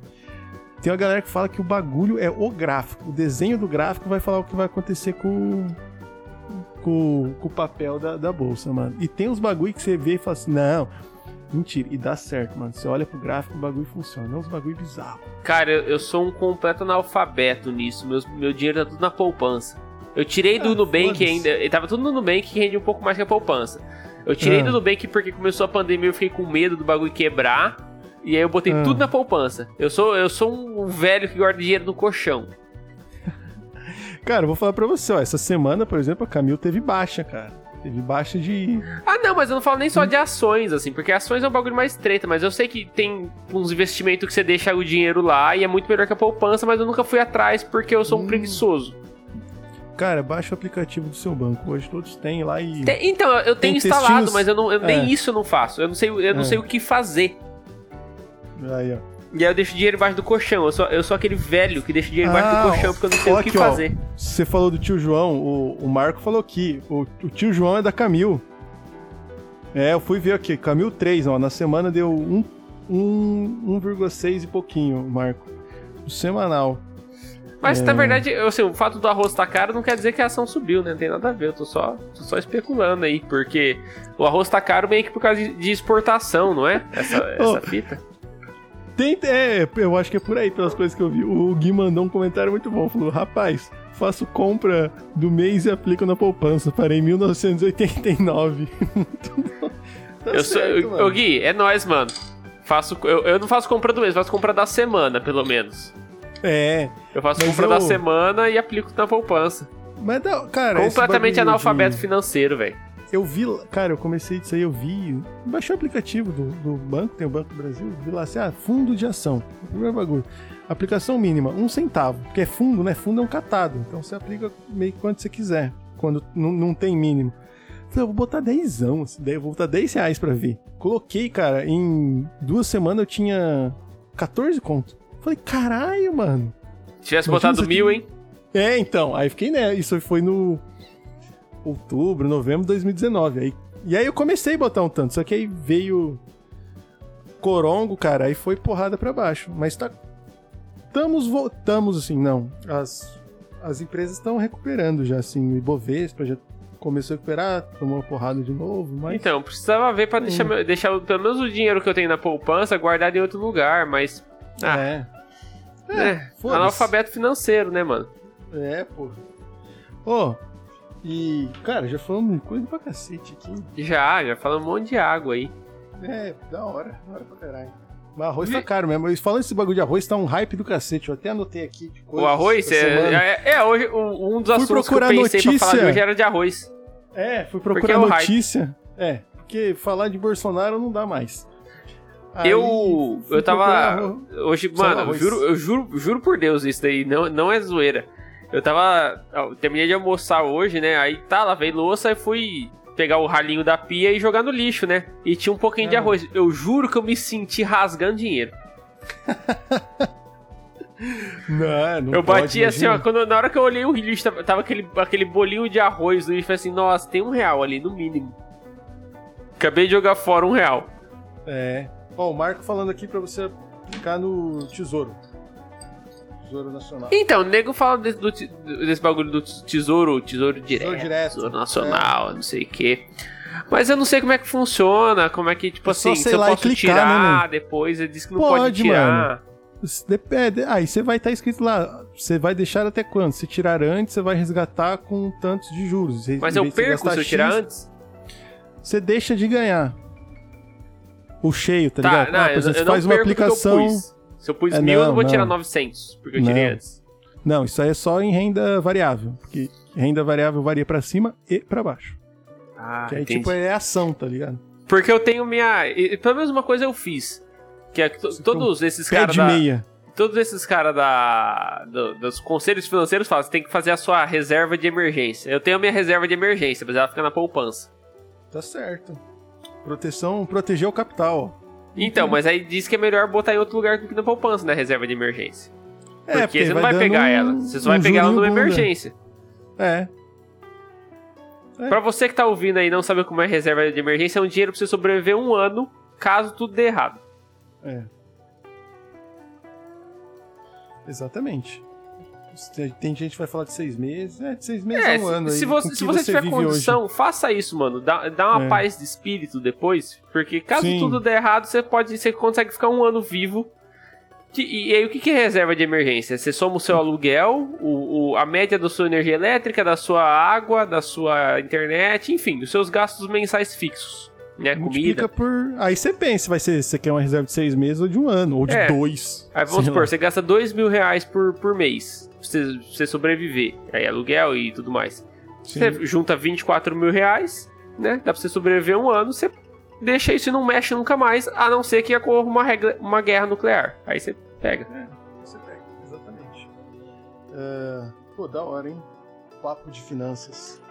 tem uma galera que fala que o bagulho é o gráfico. O desenho do gráfico vai falar o que vai acontecer com, com, com o papel da, da bolsa, mano. E tem uns bagulho que você vê e fala assim, não, mentira. E dá certo, mano. Você olha pro gráfico, o bagulho funciona. Não uns bagulho bizarro. Cara, eu, eu sou um completo analfabeto nisso. Meus, meu dinheiro tá tudo na poupança. Eu tirei do Ah, Nubank ainda. Tava tudo no Nubank que rende um pouco mais que a poupança. Eu tirei Ah. do Nubank porque começou a pandemia, eu fiquei com medo do bagulho quebrar. E aí eu botei Ah. tudo na poupança. Eu sou, eu sou um velho que guarda dinheiro no colchão. Cara, eu vou falar pra você, ó. Essa semana, por exemplo, a Camil teve baixa, cara. Teve baixa de. Ah, não, mas eu não falo nem só de ações, assim, porque ações é um bagulho mais treta, mas eu sei que tem uns investimentos que você deixa o dinheiro lá e é muito melhor que a poupança, mas eu nunca fui atrás porque eu sou um Hum. preguiçoso. Cara, baixa o aplicativo do seu banco. Hoje todos têm lá e. Tem- então, eu tenho instalado, textinhos- mas eu não, eu- nem É. isso eu não faço. Eu não sei, eu não É. sei o que fazer. Aí, ó. E aí eu deixo dinheiro embaixo do colchão. Eu sou, eu sou aquele velho que deixa dinheiro embaixo Ah, do colchão porque eu não sei ó o que aqui, ó. fazer. Você falou do tio João, o, o Marco falou aqui. O, o tio João é da Camil. É, eu fui ver aqui. Camil 3, ó. Na semana deu um, um, 1,6 e pouquinho, Marco. O semanal. Mas É. na verdade, assim, o fato do arroz estar caro não quer dizer que a ação subiu, né? Não tem nada a ver. Eu tô só, tô só especulando aí, porque o arroz tá caro meio que por causa de, exportação, não é? Essa, essa fita. Tem, é, eu acho que é por aí, pelas coisas que eu vi. O Gui mandou um comentário muito bom. Falou, rapaz, faço compra do mês e aplico na poupança. Parei em 1989. Tá eu sou. certo, mano. Ô, Gui, é nóis, mano. Faço, eu, eu não faço compra do mês, faço compra da semana, pelo menos. É, Eu faço compra eu- da semana e aplico na poupança. mas, dá- cara... Completamente analfabeto de- financeiro, velho. Eu vi, cara, eu comecei disso aí, eu vi. Baixei o aplicativo do, do banco, tem o Banco do Brasil, vi lá assim, ah, fundo de ação. O primeiro bagulho. Aplicação mínima, um centavo. Porque é fundo, né? Fundo é um catado. Então você aplica meio que quando você quiser. Quando não, não tem mínimo. Falei, eu vou botar dezão, assim, daí eu vou botar 10 reais pra ver. Coloquei, cara, em duas semanas eu tinha 14 conto. Falei, caralho, mano. Se tivesse Imagina botado isso aqui. mil, hein? É, então, aí fiquei né, isso foi no outubro, novembro de 2019. Aí E aí eu comecei a botar um tanto, só que aí veio corongo, cara, aí foi porrada pra baixo. Mas tá. Estamos voltamos assim, não. As, as empresas estão recuperando já, assim. O Ibovespa já começou a recuperar, tomou uma porrada de novo, mas. Então, precisava ver pra deixar, meu- deixar pelo menos o dinheiro que eu tenho na poupança guardado em outro lugar, mas. Ah, É. é. foda-se. analfabeto financeiro, né, mano? É, pô. Ô, e, cara, já falamos coisa pra cacete aqui. Já, já falando um monte de água aí. É, da hora, da hora pra caralho. Mas arroz tá caro mesmo. Falando esse bagulho de arroz, tá um hype do cacete. Eu até anotei aqui de O coisas arroz, é, é, é, hoje o- um dos Fui assuntos que eu procurar pensei pra falar de notícia. hoje era de arroz. É, fui procurar é o hype. notícia. É, porque falar de Bolsonaro não dá mais. Aí, eu eu tava hoje, mano, eu juro, eu juro, juro por Deus isso daí, não, não é zoeira. Eu tava, terminei de almoçar hoje, né? Aí tá, lavei louça e fui pegar o ralinho da pia e jogar no lixo, né? E tinha um pouquinho de Ah. arroz. Eu juro que eu me senti rasgando dinheiro. Não, não eu pode, bati assim, ó, imagina. quando, na hora que eu olhei o lixo, tava, aquele, aquele bolinho de arroz no lixo, assim, nossa, tem um real ali, no mínimo. Acabei de jogar fora um real. É. Ó, o Marco falando aqui pra você ficar no Tesouro. Tesouro Nacional. Então, o nego fala desse, do desse bagulho do tesouro, tesouro direto, direto, tesouro nacional, não sei o quê. Mas eu não sei como é que funciona, como é que, tipo É assim, se eu posso clicar, tirar né, mano? depois, ele disse que não pode, Pode, tirar. Depende. Aí você vai estar escrito lá. Você vai deixar até quando? Se tirar antes, você vai resgatar com tantos de juros. Mas eu perco se eu tirar X, antes? Você deixa de ganhar. O cheio, tá, Tá, ligado? não, Ah, eu, eu não faz uma eu aplicação. Se eu pus É, mil, eu não, não vou tirar não. 900, porque eu tirei Não. antes. Não, isso aí é só em renda variável. Porque renda variável varia pra cima e pra baixo. Ah, que aí, entendi. tipo, é ação, tá ligado? Porque eu tenho minha... Pelo menos uma coisa eu fiz. Que é to- todos esses caras de da... meia. todos esses caras da, do- dos conselhos financeiros falam, você tem que fazer a sua reserva de emergência. Eu tenho a minha reserva de emergência, mas ela fica na poupança. Tá certo. Proteção, proteger o capital. Então, mas aí diz que é melhor botar em outro lugar do que na poupança, na reserva de emergência. É, Porque, você não vai dando pegar um- ela, você só vai um pegar ela numa bunda. emergência. É. É. Pra você que tá ouvindo aí e não sabe como é reserva de emergência, é um dinheiro pra você sobreviver um ano, caso tudo dê errado. É. Exatamente. Tem- gente que vai falar de seis meses. É, de seis meses É, a um ano. se, se aí, você, se que você tiver condição, faça isso, mano. Dá, dá uma É. paz de espírito depois. Porque caso Sim. tudo der errado, você pode. Você consegue ficar um ano vivo. Que- e, e aí, o que, que é reserva de emergência? Você soma o seu aluguel, o, o- a média da sua energia elétrica, da sua água, da sua internet, enfim, os seus gastos mensais fixos. Né? Multiplica Comida. por. Aí você pensa, vai ser, você quer uma reserva de seis meses ou de um ano, ou de É. dois. Aí vamos supor, lá. você gasta dois mil reais por, por mês você, pra você sobreviver. Aí aluguel e tudo mais. Sim. Você junta 24 mil reais, né? Dá pra você sobreviver um ano, você deixa isso e não mexe nunca mais, a não ser que ocorra uma, regra, uma guerra nuclear. Aí você pega. Você pega, exatamente. É, Pô, da hora, hein? Papo de finanças.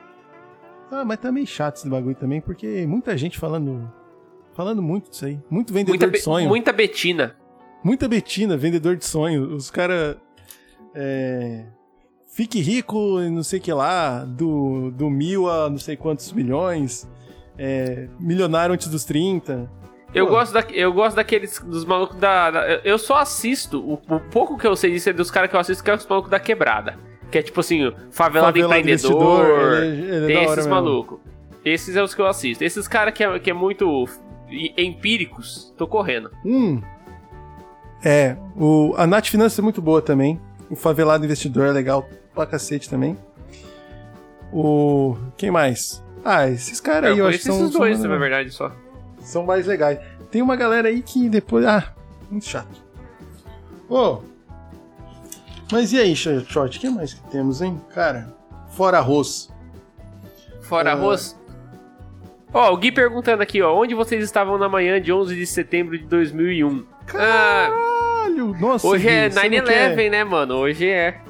Ah, mas tá meio chato esse bagulho também, porque muita gente falando. Falando muito disso aí. Muito vendedor Muita, de sonho. muita betina. Muita Betina, vendedor de sonho. Os caras. É, fique rico e não sei que lá, do, do mil a não sei quantos milhões. É, milionário antes dos 30. Eu Pô. gosto, da, eu gosto daqueles dos malucos da. da- eu- só assisto. O, o pouco que eu sei disso é dos caras que eu assisto, que é os malucos da quebrada. Que é tipo assim, o favelado, Favelado empreendedor. ele é- ele é tem esses malucos. Esses é os que eu assisto. Esses caras que é, que é muito empíricos, tô correndo. Hum. É, o, a Nath Finanças é muito boa também. O Favelado Investidor é legal pra cacete também. O. Quem mais? Ah, esses caras aí eu, eu acho que são, esses dois, são, na verdade, só. são mais legais. Tem uma galera aí que depois. Ah, muito chato. Ô. Mas e aí, Short? O que mais que temos, hein? Cara, fora arroz. Fora Ah. arroz. Ó, o Gui perguntando aqui, ó. Onde vocês estavam na manhã de 11 de setembro de 2001? Ah, Caralho! Nossa, hoje é Gui, você não 9-11, né, mano? Hoje é.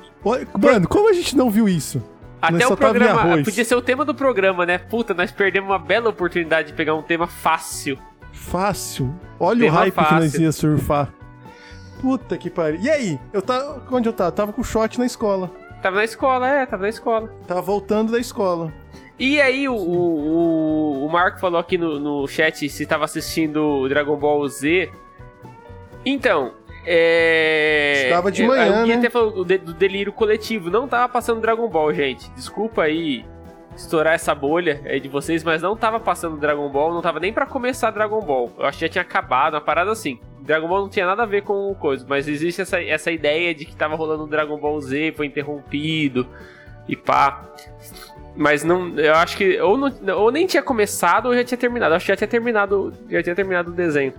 Mano, como a gente não viu isso? Até o em programa. Podia ser o tema do programa, né? Puta, nós perdemos uma bela oportunidade de pegar um tema fácil. Fácil. Olha o Tema hype que nós fácil. ia surfar. Puta que pariu. E aí? Eu tava. Onde eu tava? Tava com shot na escola. Tava na escola, é, tava na escola. Tava voltando da escola. E aí, o, o, o Marco falou aqui no, no chat se tava assistindo Dragon Ball Z. Então, é. Estava de manhã, O né? até falou do, de- do delírio coletivo. Não tava passando Dragon Ball, gente. Desculpa aí estourar essa bolha aí de vocês, mas não tava passando Dragon Ball, não tava nem pra começar Dragon Ball. Eu acho que já tinha acabado, uma parada assim. Dragon Ball não tinha nada a ver com coisa, mas existe essa, essa ideia de que tava rolando um Dragon Ball Z, foi interrompido e pá. Mas não, eu acho que ou, não, ou nem tinha começado ou já tinha terminado. Eu acho que já tinha terminado, já tinha terminado o desenho.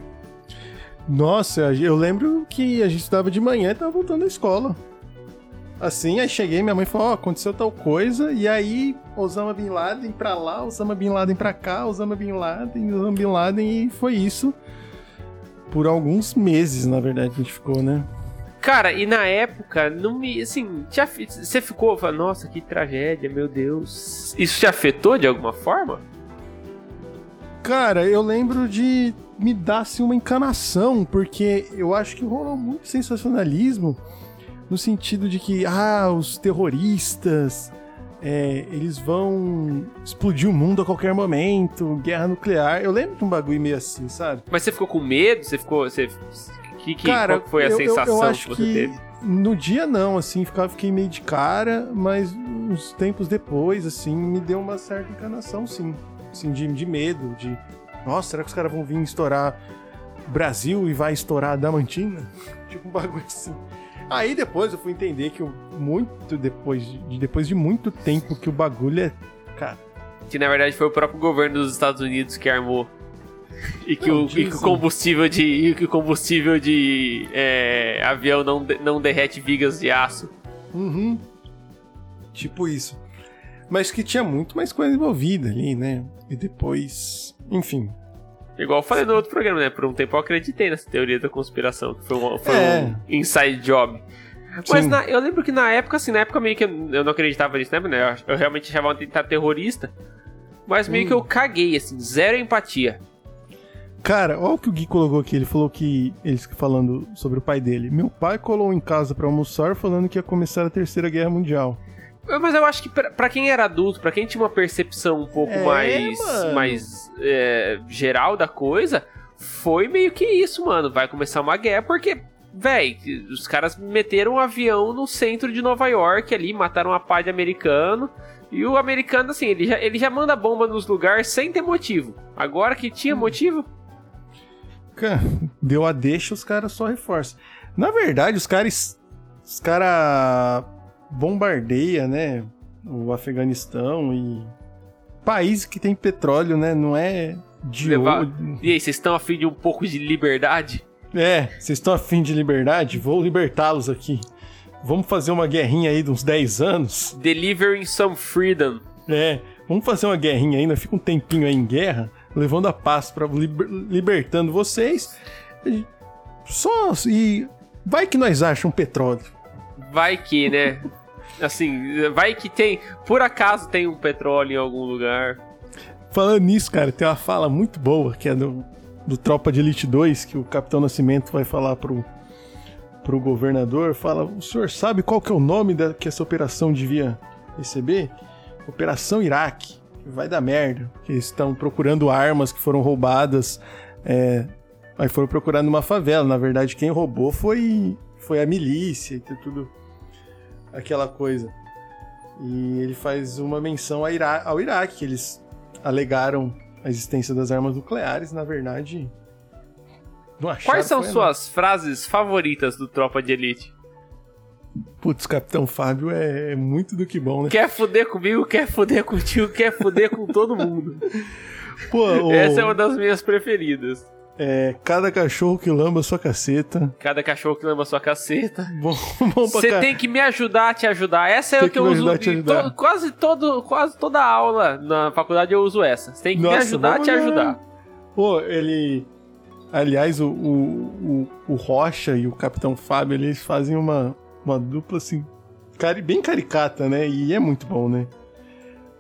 Nossa, eu lembro que a gente estudava de manhã e tava voltando da escola. Assim, aí cheguei, minha mãe falou, ó, aconteceu tal coisa, e aí Osama Bin Laden pra lá, Osama Bin Laden pra cá, Osama Bin Laden, Osama Bin Laden, e foi isso. Por alguns meses, na verdade, a gente ficou, né? Cara, e na época, não me. Assim, te afe- você ficou. falando, Nossa, que tragédia, meu Deus. Isso te afetou de alguma forma? Cara, eu lembro de me assim, uma encanação, porque eu acho que rolou muito sensacionalismo no sentido de que, ah, os terroristas, é, eles vão explodir o mundo a qualquer momento, guerra nuclear. Eu lembro de um bagulho meio assim, sabe? Mas você ficou com medo? Você ficou. Você, que, que, Cara, qual foi a eu- sensação eu que você que teve? No dia não, assim, ficava, fiquei meio de cara, mas uns tempos depois, assim, me deu uma certa encanação, sim. Assim, de, de medo, de. Nossa, será que os caras vão vir estourar Brasil e vai estourar a Damantina? tipo um bagulho assim. Aí depois eu fui entender que o- muito depois de, de- depois de muito tempo que o bagulho é. Cara, Que na verdade foi o próprio governo dos Estados Unidos que armou. E que, Não, o, e que o combustível de. E que o combustível de é, avião não, não derrete vigas de aço. Uhum. Tipo isso. Mas que tinha muito mais coisa envolvida ali, né? E depois. Enfim. Igual eu falei no outro programa, né? Por um tempo eu acreditei nessa teoria da conspiração, que foi um, foi É. um inside job. Mas na- eu lembro que na época, assim, na época meio que eu, não acreditava nisso, né? Eu, eu realmente achava um atentado terrorista. Mas meio Hum. que eu caguei, assim, zero empatia. Cara, olha o que o Gui colocou aqui. Ele falou que. Eles falando sobre o pai dele. Meu pai colou em casa pra almoçar falando que ia começar a terceira guerra mundial. Mas eu acho que pra, pra quem era adulto, pra quem tinha uma percepção um pouco É, mais, mano. mais é, geral da coisa, foi meio que isso, mano. Vai começar uma guerra, porque, véi, os caras meteram um avião no centro de Nova York ali, mataram uma pá de americano. E o americano, assim, ele já, ele já manda bomba nos lugares sem ter motivo. Agora que tinha Hum. motivo, Cara, deu a deixa, os caras só reforçam. Na verdade, os caras. Os caras bombardeia, né? O Afeganistão e. País que tem petróleo, né? Não é de Levar- e aí, vocês estão afim de um pouco de liberdade? É, vocês estão afim de liberdade? Vou libertá-los aqui. Vamos fazer uma guerrinha aí de uns 10 anos? Delivering some freedom. É, vamos fazer uma guerrinha ainda, fica um tempinho aí em guerra, levando a paz para libertando vocês. Só e vai que nós achamos petróleo. Vai que, né? Assim, vai que tem. Por acaso tem um petróleo em algum lugar. Falando nisso, cara, tem uma fala muito boa que é do, do Tropa de Elite 2, que o Capitão Nascimento vai falar pro, pro governador, fala, o senhor sabe qual que é o nome da, que essa operação devia receber? Operação Iraque. Vai dar merda, eles estão procurando armas que foram roubadas, é, aí foram procurando numa favela. Na verdade, quem roubou foi, foi a milícia e tudo aquela coisa. E ele faz uma menção a Ira- ao Iraque, que eles alegaram a existência das armas nucleares, na verdade. Não acharam, Quais são foi, suas frases favoritas do Tropa de Elite? não. Putz, Capitão Fábio é, é muito do que bom, né? Quer fuder comigo, quer fuder contigo, quer fuder com todo mundo. Pô, o- Essa é uma das minhas preferidas. É, cada cachorro que lamba sua caceta. Cada cachorro que lamba sua caceta. Bom, bom pra Você tem que me ajudar a te ajudar. Essa é o que, eu me uso. to- quase, todo, quase toda aula na faculdade eu uso essa. Você tem que me Nossa, ajudar a te ajudar. Pô, ele. Aliás, o, o, o, o Rocha e o Capitão Fábio, eles fazem uma, uma dupla assim. cari- bem caricata, né? E é muito bom, né?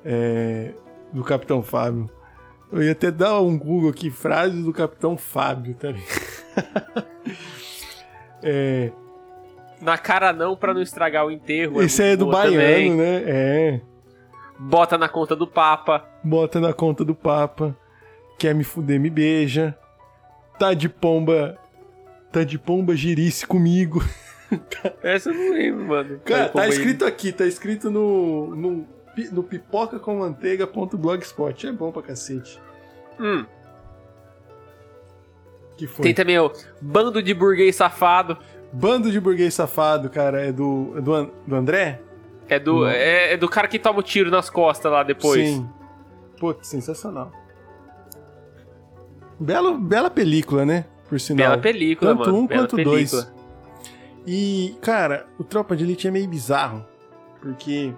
É, do Capitão Fábio. Eu ia até dar um Google aqui, frases do Capitão Fábio, tá ligado? é, Na cara não pra não estragar o enterro. esse é muito do baiano, também. né? É. bota na conta do Papa. Bota na conta do Papa. Quer me fuder, me beija. Tá de pomba. Tá de pomba girice comigo. Essa eu não lembro, mano. Cara, tá ele- escrito aqui, tá escrito no. no, no pipocacomanteiga.blogspot. É bom pra cacete. Hum, Que foi? tem também o bando de burguês safado. Bando de burguês safado, cara, é do, é do, An- do André? É do, é, é do cara que toma o tiro nas costas lá depois. Sim. Putz, sensacional. Belo, bela película, né? Por sinal. Bela película, Tanto mano. um Bela quanto película. dois. E, cara, o Tropa de Elite é meio bizarro. Porque.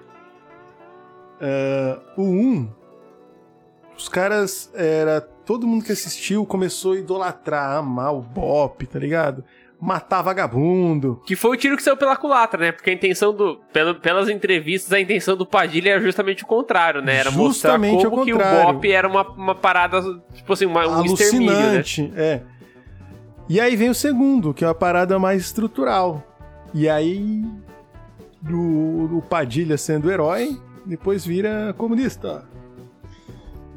Ah, o 1. Os caras. Era. Todo mundo que assistiu começou a idolatrar, amar o Bop, tá ligado? Matar vagabundo. Que foi o tiro que saiu pela culatra, né? Porque a intenção do. pelo- pelas entrevistas, a intenção do Padilha era justamente o contrário, né? Era Justamente mostrar como que o. Bop era uma, uma parada, tipo assim, uma, um né? alucinante, é. E aí vem o segundo, que é uma parada mais estrutural. E aí o, o Padilha sendo herói, depois vira comunista.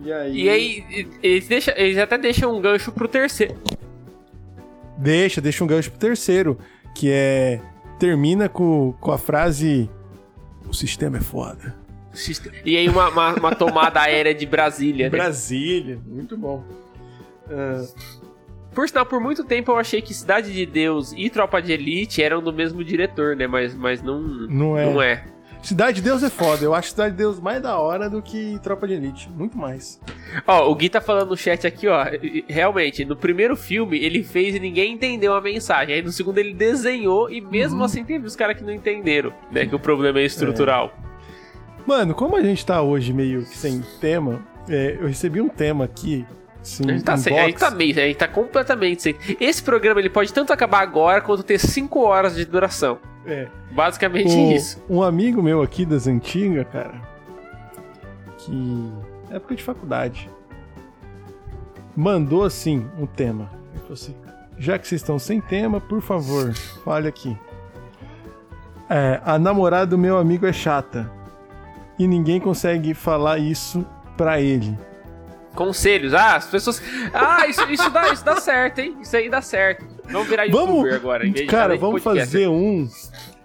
E aí, E aí, eles, deixam, eles até deixam um gancho pro terceiro. deixa, deixa um gancho pro terceiro, que é termina com, com a frase o sistema é foda. E aí, uma, uma, uma tomada aérea de Brasília, né? Brasília, muito bom. Ah, Por sinal, por muito tempo eu achei que Cidade de Deus e Tropa de Elite eram do mesmo diretor, né? Mas, mas não, não é. não é. Cidade de Deus é foda. Eu acho Cidade de Deus mais da hora do que Tropa de Elite. Muito mais. Ó, o Gui tá falando no chat aqui, ó. Realmente, no primeiro filme ele fez e ninguém entendeu a mensagem. Aí no segundo ele desenhou e mesmo Uhum. assim teve os caras que não entenderam, né? Que o problema é estrutural. Mano, como a gente tá hoje meio que sem tema, é, eu recebi um tema aqui. A gente tá, sem, gente tá meio, gente tá completamente sem. Esse programa ele pode tanto acabar agora quanto ter 5 horas de duração. É. Basicamente O- isso. Um amigo meu aqui das antigas, cara, que. época de faculdade, mandou assim um tema. Ele falou assim: já que vocês estão sem tema, por favor, fale aqui. É, a namorada do meu amigo é chata. E ninguém consegue falar isso pra ele. Conselhos. Ah, as pessoas. Ah, isso, isso, dá, isso dá certo, hein? Isso aí dá certo. Vamos virar youtuber Vamos, agora. Em vez de cara, fazer vamos podcast. fazer um.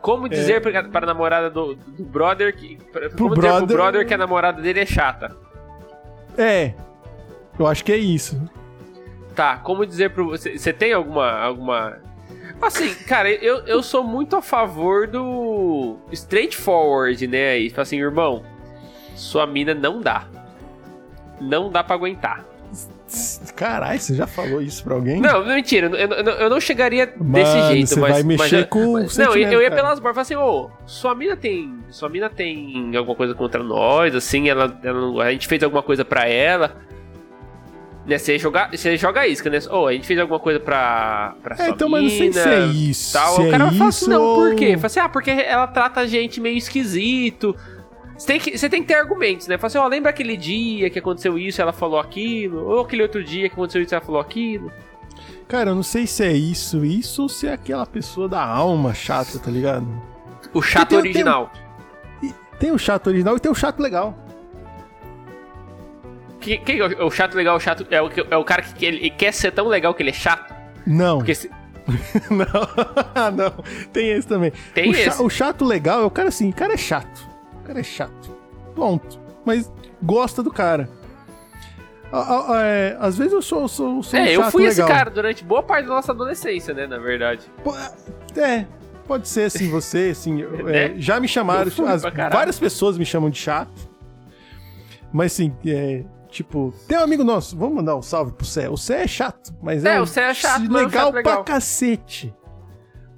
Como dizer pra, para a namorada do, do brother que. pra- Pro como dizer pro brother- brother que a namorada dele é chata. É, eu acho que é isso. Tá, como dizer pro. Você você tem alguma. alguma. Assim, cara, eu, eu sou muito a favor do. straightforward, né? Aí, tipo assim, irmão, sua mina não dá. Não dá pra aguentar. Caralho, você já falou isso pra alguém? Não, mentira, eu, eu, eu- não chegaria desse Mano, jeito, você mas. vai mexer mas, com o Não, eu, ia pelas bordas falar assim, ô, sua mina tem. Sua mina tem alguma coisa contra nós, assim, ela, ela a gente fez alguma coisa pra ela. Né, você joga, você joga isca, né? Ô, a gente fez alguma coisa pra, pra É, sua então, mas não sei mina, se é isso. Tal. se o é cara fala isso assim, não, por quê? Fala assim, ah, porque ela trata a gente meio esquisito. Você tem, que, você tem que ter argumentos, né? Fala assim, ó, lembra aquele dia que aconteceu isso, ela falou aquilo? Ou aquele outro dia que aconteceu isso, ela falou aquilo? Cara, eu não sei se é isso, isso ou se é aquela pessoa da alma chata, tá ligado? O chato tem- original. Tem o chato original e tem o chato legal. Quem, quem é o- chato legal? O chato é o, é o cara que, ele quer ser tão legal que ele é chato? Não, Porque se- não, não. Tem esse também. tem o, esse. o chato legal é o cara assim, o cara é chato. O cara é chato. Ponto. Mas gosta do cara. A- é, às vezes eu sou, sou, sou um É, eu chato fui legal. esse cara durante boa parte da nossa adolescência, né? Na verdade. É, pode ser assim, você, assim. eu- é, já me chamaram, Eu as- várias pessoas me chamam de chato. Mas assim, é, tipo, tem um amigo nosso, vamos mandar um salve pro Cé. O Cé é chato, mas é, É, um o Cé é chato, mas é um legal pra legal. cacete.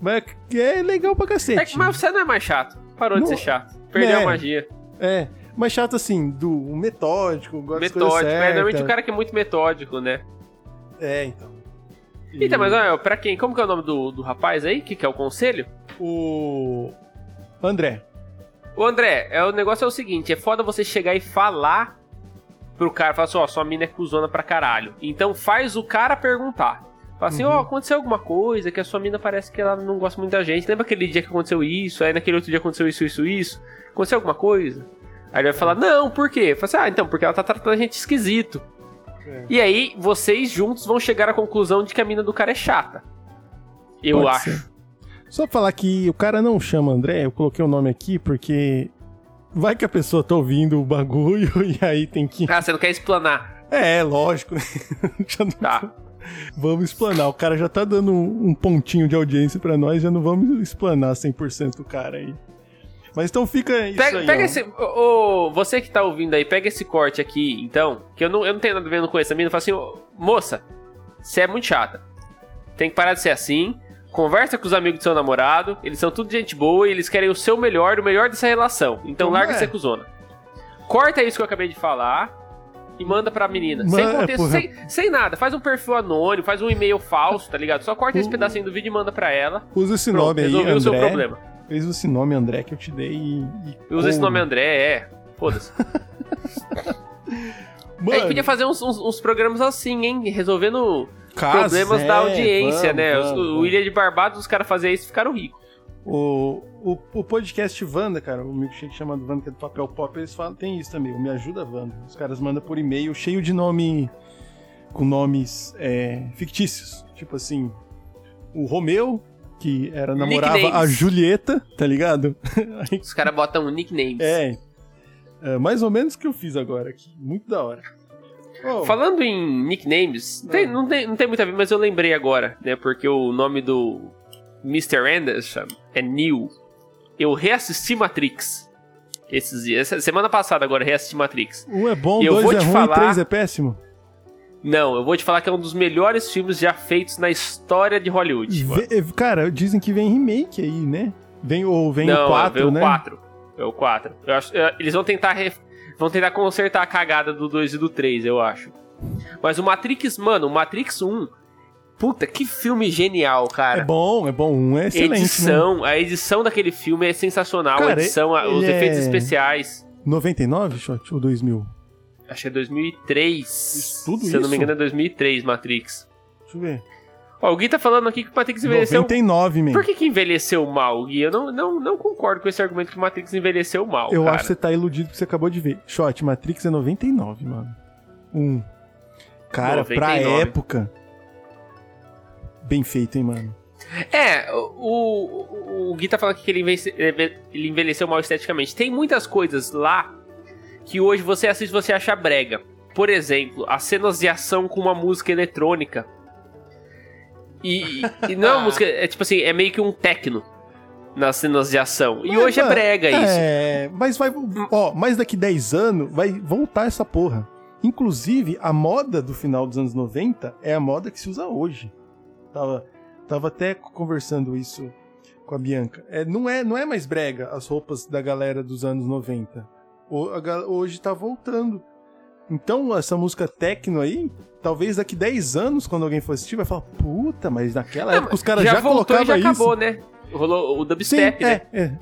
Mas é legal pra É cacete. que, mas você não é mais chato. Parou Não- de ser chato. Perdeu É. a magia. É, mas chato assim, do metódico, gosta Metódico. É, normalmente certas. o cara que é muito metódico, né? É, então. E Então, mas olha, pra quem? Como que é o nome do, do rapaz aí? Que, que é o conselho? O André. O André, é, o negócio é o seguinte: é foda você chegar e falar pro cara, falar assim, ó, sua mina é cuzona pra caralho. Então faz o cara perguntar. Fala assim, ó, Uhum. aconteceu alguma coisa que a sua mina parece que ela não gosta muito da gente. Lembra aquele dia que aconteceu isso? Aí naquele outro dia aconteceu isso, isso, isso? Aconteceu alguma coisa? Aí ele vai falar, não, por quê? Fala assim, ah, então, porque ela tá tratando a gente esquisito. É. E aí, vocês juntos vão chegar à conclusão de que a mina do cara é chata. Eu Pode acho. ser. Só falar que o cara não chama André, eu coloquei o nome aqui porque vai que a pessoa tá ouvindo o bagulho e aí tem que. Ah, você não quer explanar. É, lógico. Já não- Tá. Vamos explanar. O cara já tá dando um, um pontinho de audiência pra nós, já não vamos explanar 100% o cara aí. Mas então fica isso Pega, aí. pega esse. ô, você que tá ouvindo aí, pega esse corte aqui, então. Que eu não, eu não tenho nada a ver com essa mina. Fala assim, moça, você é muito chata. Tem que parar de ser assim. Conversa com os amigos do seu namorado. Eles são tudo gente boa e eles querem o seu melhor, o melhor dessa relação. Então Então, larga é. ser cuzona. Corta isso que eu acabei de falar. E manda pra menina. Manda- sem contexto, porra. sem, sem nada. Faz um perfil anônimo, faz um e-mail falso, tá ligado? Só corta esse pedacinho do vídeo e manda pra ela. Usa esse Pronto, nome aí, resolveu o seu André. problema. Usa esse nome, André, que eu te dei e. e Usa esse nome André, é. Foda-se. Mano, a gente podia fazer uns, uns- uns programas assim, hein? Resolvendo caso, problemas é, da audiência, vamos, né? Os- vamos, o vamos. Ilha de Barbados, os caras faziam isso e ficaram ricos. O, o, o podcast Wanda, cara, o milkshake chamado Wanda, que é do papel pop, eles falam, tem isso também, o Me Ajuda Wanda. Os caras mandam por e-mail cheio de nome. com nomes é, fictícios. Tipo assim, o Romeu, que era namorava a Nicknames. Julieta, tá ligado? Os caras botam nicknames. é, é, mais ou menos o que eu fiz agora aqui. Muito da hora. Ô, Falando em nicknames, tem- não, tem, não tem muito a ver, mas eu lembrei agora, né? Porque o nome do Mr. Anderson é Neil. Eu reassisti Matrix. Esses dias. Essa semana passada agora eu reassisti Matrix. um é bom, eu dois vou é te ruim, falar- três é péssimo. Não, eu vou te falar que é um dos melhores filmes já feitos na história de Hollywood. Vê- cara, dizem que vem remake aí, né? Vem, ou vem não, o 4, veio né? o 4. É o 4. Eu acho, é, eles vão tentar ref- vão tentar consertar a cagada do 2 e do 3, eu acho. Mas o Matrix, mano, o Matrix 1, puta, que filme genial, É cara. bom, é bom. Um é excelente. né? edição, a edição daquele filme é sensacional, a Cara, edição, a- os ele efeitos é- especiais. 99, shot? Ou 2000? Acho que é 2003. Isso, tudo Se eu não me isso? engano é 2003, Matrix. Deixa eu ver. Ó, o Gui tá falando aqui que o Matrix envelheceu 99, man. Por que, que envelheceu mal, Gui? Eu não, não, não concordo com esse argumento que o Matrix envelheceu mal. Eu cara. acho que você tá iludido porque você acabou de ver. Shot, Matrix é 99, mano. Um. Cara, pra 99. época. Bem feito, hein, mano. É, o, o, o Gui tá falando aqui que ele, envelhece- ele envelheceu mal esteticamente. Tem muitas coisas lá que hoje você assiste e você acha brega. Por exemplo, as cenas de ação com uma música eletrônica. E, e não é uma música, é tipo assim, é meio que um techno nas cenas de ação. E Mas, hoje é mano, brega isso. É, mas vai. Ó, mais daqui 10 anos vai voltar essa porra. Inclusive, a moda do final dos anos 90 é a moda que se usa hoje. Tava, tava até conversando isso com a Bianca. É, não, é, não é mais brega as roupas da galera dos anos 90. O- a hoje tá voltando. Então, essa música techno aí, talvez daqui 10 anos, quando alguém for assistir, vai falar: puta, mas naquela Não, época os caras já, já, colocavam já isso. acabou, né? Rolou o Sim, dubstep, né? é, é. Rolou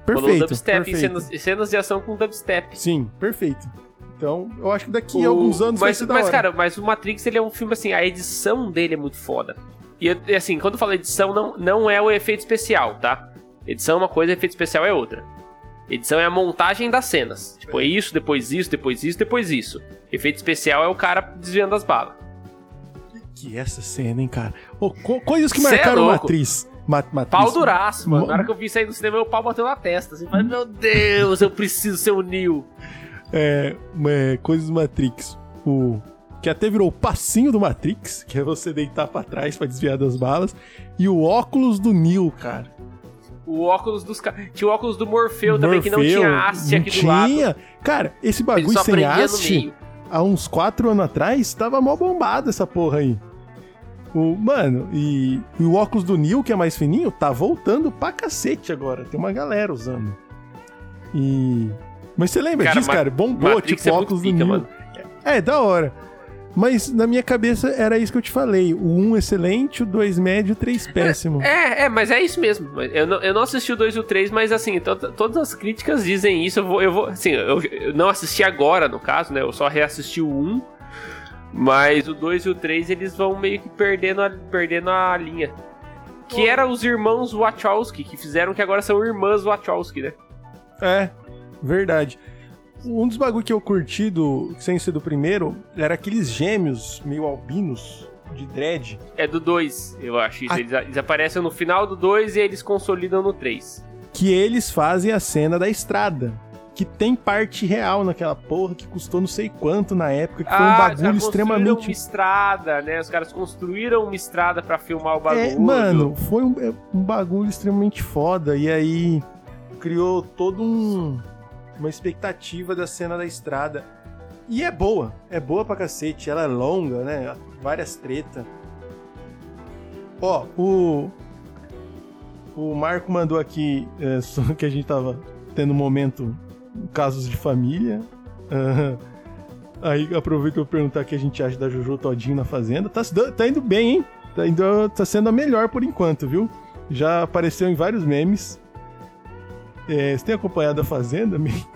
o Perfeito. dubstep perfeito. cenas, cenas de ação com dubstep. Sim, perfeito. Então, eu acho que daqui O- a alguns anos vai mas, ser da mas hora. cara, mas o Matrix ele é um filme assim, a edição dele é muito foda. E assim, quando eu falo edição, não, não é o efeito especial, tá? Edição é uma coisa, efeito especial é outra. Edição é a montagem das cenas. Tipo, é isso, depois isso, depois isso, depois isso. Efeito especial é o cara desviando as balas. Que essa cena, hein, cara. Co- coisas que Cê é marcaram louco. Matriz. Ma matriz. Pau duraço, mano. Ma- Na hora que eu vi sair do cinema, meu pau bateu na testa. Assim, mas, meu Deus, eu preciso ser o Neo. É, é, coisas do Matrix. O que até virou o passinho do Matrix, que é você deitar pra trás pra desviar das balas, e o óculos do Neo, cara. O óculos dos caras. Tinha o óculos do Morfeu, também, que não Morfeu, tinha haste não aqui do lado. tinha. Cara, esse bagulho sem haste, há uns quatro anos atrás, tava mó bombado essa porra aí. O, mano, e, e o óculos do Neil, que é mais fininho, tá voltando pra cacete agora. Tem uma galera usando. E. Mas você lembra Cara, disso, Ma- cara? Bombou, Matrix tipo, é óculos do pica, Neil. mano. É, da hora. Mas na minha cabeça era isso que eu te falei. O 1 excelente, o 2 médio, o 3 péssimo. É, é, mas é isso mesmo. Eu não, eu não assisti o 2 e o 3, mas assim, to- todas as críticas dizem isso. Eu vou, eu vou assim, eu, eu não assisti agora, no caso, né? Eu só reassisti o 1. Mas o 2 e o 3 eles vão meio que perdendo a, perdendo a linha. Que era os irmãos Wachowski, que fizeram que agora são irmãs Wachowski, né? É, verdade. Um dos bagulho que eu curti do, sem ser do primeiro, era aqueles gêmeos meio albinos de dread. É do 2, eu acho. Isso. Ah. Eles, eles aparecem no final do 2 e eles consolidam no 3. Que eles fazem a cena da estrada. Que tem parte real naquela porra que custou não sei quanto na época, que foi um os bagulho extremamente. uma estrada, né? Os caras construíram uma estrada pra filmar o bagulho. É, mano, foi um, é um bagulho extremamente foda. E aí criou todo um uma expectativa da cena da estrada. E é boa, é boa pra cacete. Ela é longa, né? Várias tretas. Ó, o. O Marco mandou aqui é, só que a gente tava tendo um momento casos de família. Ah, aí aproveito pra perguntar o que a gente acha da Jojo Todinho na Fazenda. Tá, tá indo bem, hein? Tá, indo, tá sendo a melhor por enquanto, viu? Já apareceu em vários memes. É, você tem acompanhado a Fazenda? Mi?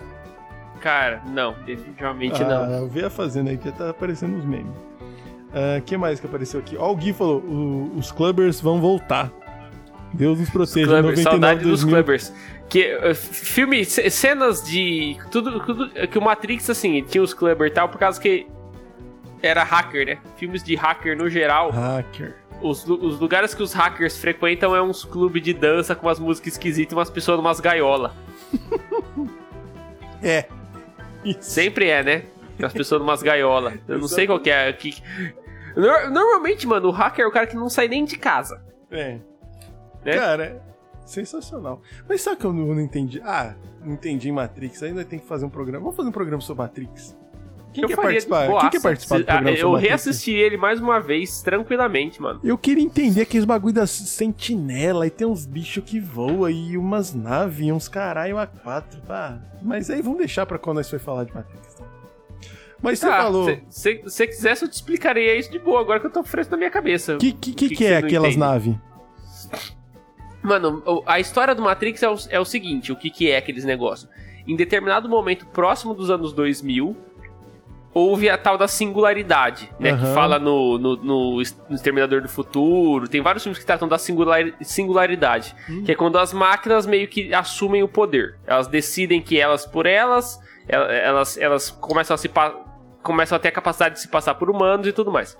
Cara, não, definitivamente ah, não. Eu vi a Fazenda aí que já tá aparecendo nos memes. O que mais que apareceu aqui? Ó, o Gui falou: os clubbers vão voltar. Deus nos proteja. Clubbers, 99, saudade dos 2000. Clubbers. Que uh, filme, ce- cenas de. Tudo, tudo. Que o Matrix, assim, tinha os Clubbers e tal, por causa que era hacker, né? Filmes de hacker no geral. Hacker. Os, os lugares que os hackers frequentam é uns clubes de dança com umas músicas esquisitas e umas pessoas numas gaiolas. É. Sempre é, né? As pessoas numas gaiolas. Eu não sei qual que é. Que... Nor- Normalmente, mano, o hacker é o cara que não sai nem de casa. É. Né? Cara, sensacional. Mas sabe que eu não, não entendi? Ah, não entendi Matrix. Ainda tem que fazer um programa. Vamos fazer um programa sobre Matrix. Quem Eu quer participar? Quem quer participar do programa ah, sobre Eu reassisti ele mais uma vez, tranquilamente, mano. Eu queria entender aqueles bagulho das sentinela e tem uns bichos que voam e umas naves e uns caralho a quatro. Ah, mas aí vamos deixar pra quando nós for falar de Matrix. Mas você Tá, falou. Se você quisesse, eu te explicaria isso de boa, agora que eu tô fresco na minha cabeça. O que, que, que, que que é aquelas naves? Mano, a história do Matrix é o, é o seguinte: o que, que é aqueles negócios? Em determinado momento próximo dos anos 2000, houve a tal da singularidade, né? Que Aham. fala no, no, no Exterminador do Futuro. Tem vários filmes que tratam da singular- singularidade, Hum. que é quando as máquinas meio que assumem o poder. Elas decidem que elas por elas, el- elas, elas começam a se começam a ter a capacidade de se passar por humanos e tudo mais.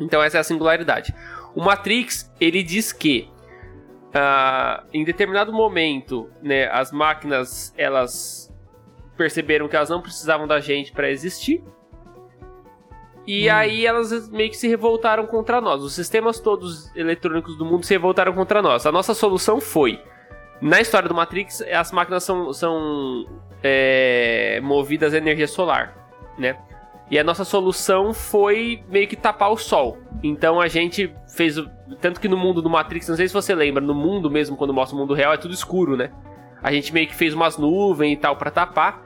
Então essa é a singularidade. O Matrix, ele diz que ah, em determinado momento, né, as máquinas elas perceberam que elas não precisavam da gente para existir. E aí elas meio que se revoltaram contra nós. Os sistemas todos eletrônicos do mundo se revoltaram contra nós. A nossa solução foi, na história do Matrix, as máquinas são, são é, movidas a energia solar, né? E a nossa solução foi meio que tapar o sol. Então a gente fez. o- Tanto que no mundo do Matrix, não sei se você lembra, no mundo mesmo, quando mostra o mundo real, é tudo escuro, né? A gente meio que fez umas nuvens e tal pra tapar.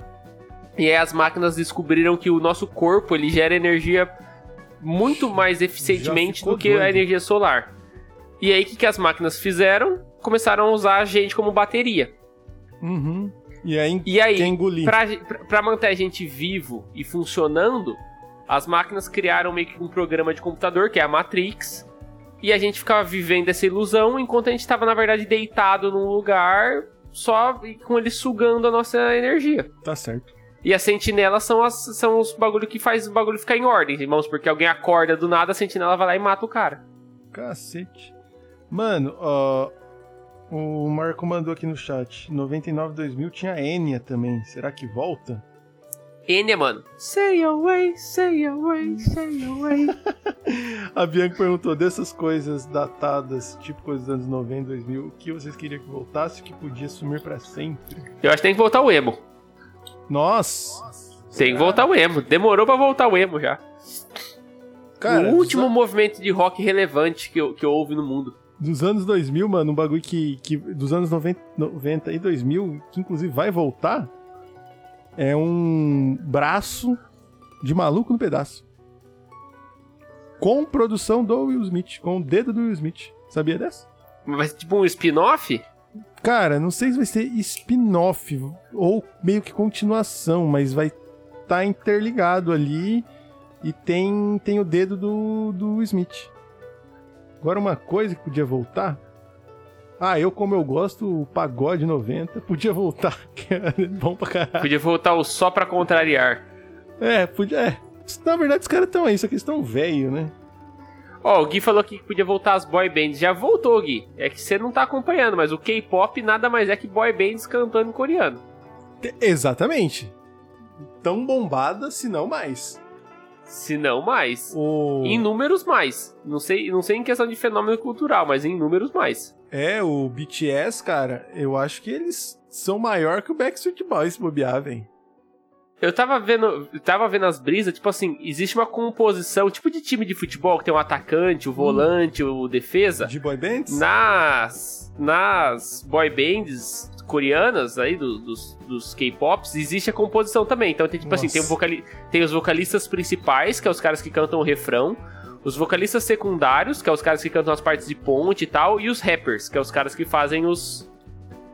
E aí as máquinas descobriram que o nosso corpo ele gera energia muito mais eficientemente do que a doido. energia solar. E aí o que, que as máquinas fizeram? Começaram a usar a gente como bateria. Uhum. E aí, E aí, engolir. Pra, pra- manter a gente vivo e funcionando, as máquinas criaram meio que um programa de computador, que é a Matrix. E a gente ficava vivendo essa ilusão enquanto a gente tava, na verdade, deitado num lugar só com ele sugando a nossa energia. Tá certo. E as sentinelas são, as, são os bagulho que faz o bagulho ficar em ordem. Vamos, porque alguém acorda do nada, a sentinela vai lá e mata o cara. Cacete. Mano, ó. O Marco mandou aqui no chat. 99 2000 tinha Enya também. Será que volta? Enya, mano. Say away, say away, say away. A Bianca perguntou dessas coisas datadas, tipo coisas dos anos 90, 2000, o que vocês queriam que voltasse, o que podia sumir pra sempre? Eu acho que tem que voltar o emo. Nossa! Tem que voltar o emo. Demorou pra voltar o emo já. Cara, o último dos, movimento de rock relevante que, eu- que houve no mundo. dos anos 2000, mano, um bagulho que, que dos anos 90, 90 e 2000, que inclusive vai voltar, é um braço de maluco no pedaço. Com produção do Will Smith, com o dedo do Will Smith. Sabia dessa? Mas tipo um spin-off? Cara, não sei se vai ser spin-off ou meio que continuação, mas vai estar tá interligado ali e tem, tem o dedo do, do Smith. Agora, uma coisa que podia voltar. Ah, eu, como eu gosto, o pagode 90 podia voltar, que era bom pra caralho. Podia voltar o só pra contrariar. É, podia. É. Na verdade, os caras estão aí, só que eles estão velho, né? Ó, o Gui falou que podia voltar as boy bands. Já voltou, Gui. É que você não tá acompanhando, mas o K-pop nada mais é que boy bands cantando em coreano. Te- Exatamente. Tão bombada, se não mais. Se não mais. O... Em números mais. Não sei, não sei em questão de fenômeno cultural, mas em números mais. É, o BTS, cara, eu acho que eles são maior que o Backstreet Boys, se bobear, velho. Eu tava vendo, tava vendo as brisas, tipo assim, existe uma composição, tipo de time de futebol, que tem o atacante, o volante, o defesa. De boy bands? Nas, nas boy bands coreanas aí, do- dos, dos K-pops, existe a composição também. Então tem tipo assim, Nossa. tem, o vocali tem os vocalistas principais, que é os caras que cantam o refrão. Os vocalistas secundários, que é os caras que cantam as partes de ponte e tal. E os rappers, que é os caras que fazem os...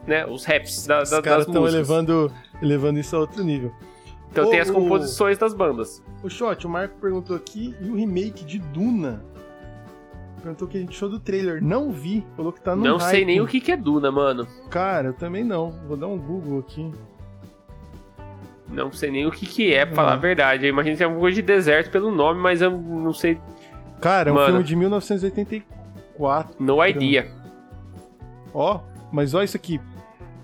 Né, os raps da, Os da, caras das estão músicas. elevando, elevando isso a outro nível. Então O- tem as o- composições das bandas. O Shot, o Marco perguntou aqui, e o remake de Duna? Perguntou o que a gente achou do trailer. Não vi, falou que tá no Não sei hype. nem o que, que é Duna, mano. Cara, eu também não. Vou dar um Google aqui. Não sei nem o que, que é, pra falar a Uhum. verdade. Eu imagino que é alguma coisa de deserto pelo nome, mas eu não sei. Cara, é um Mano. filme de 1984. No idea. Ó, mas olha isso aqui.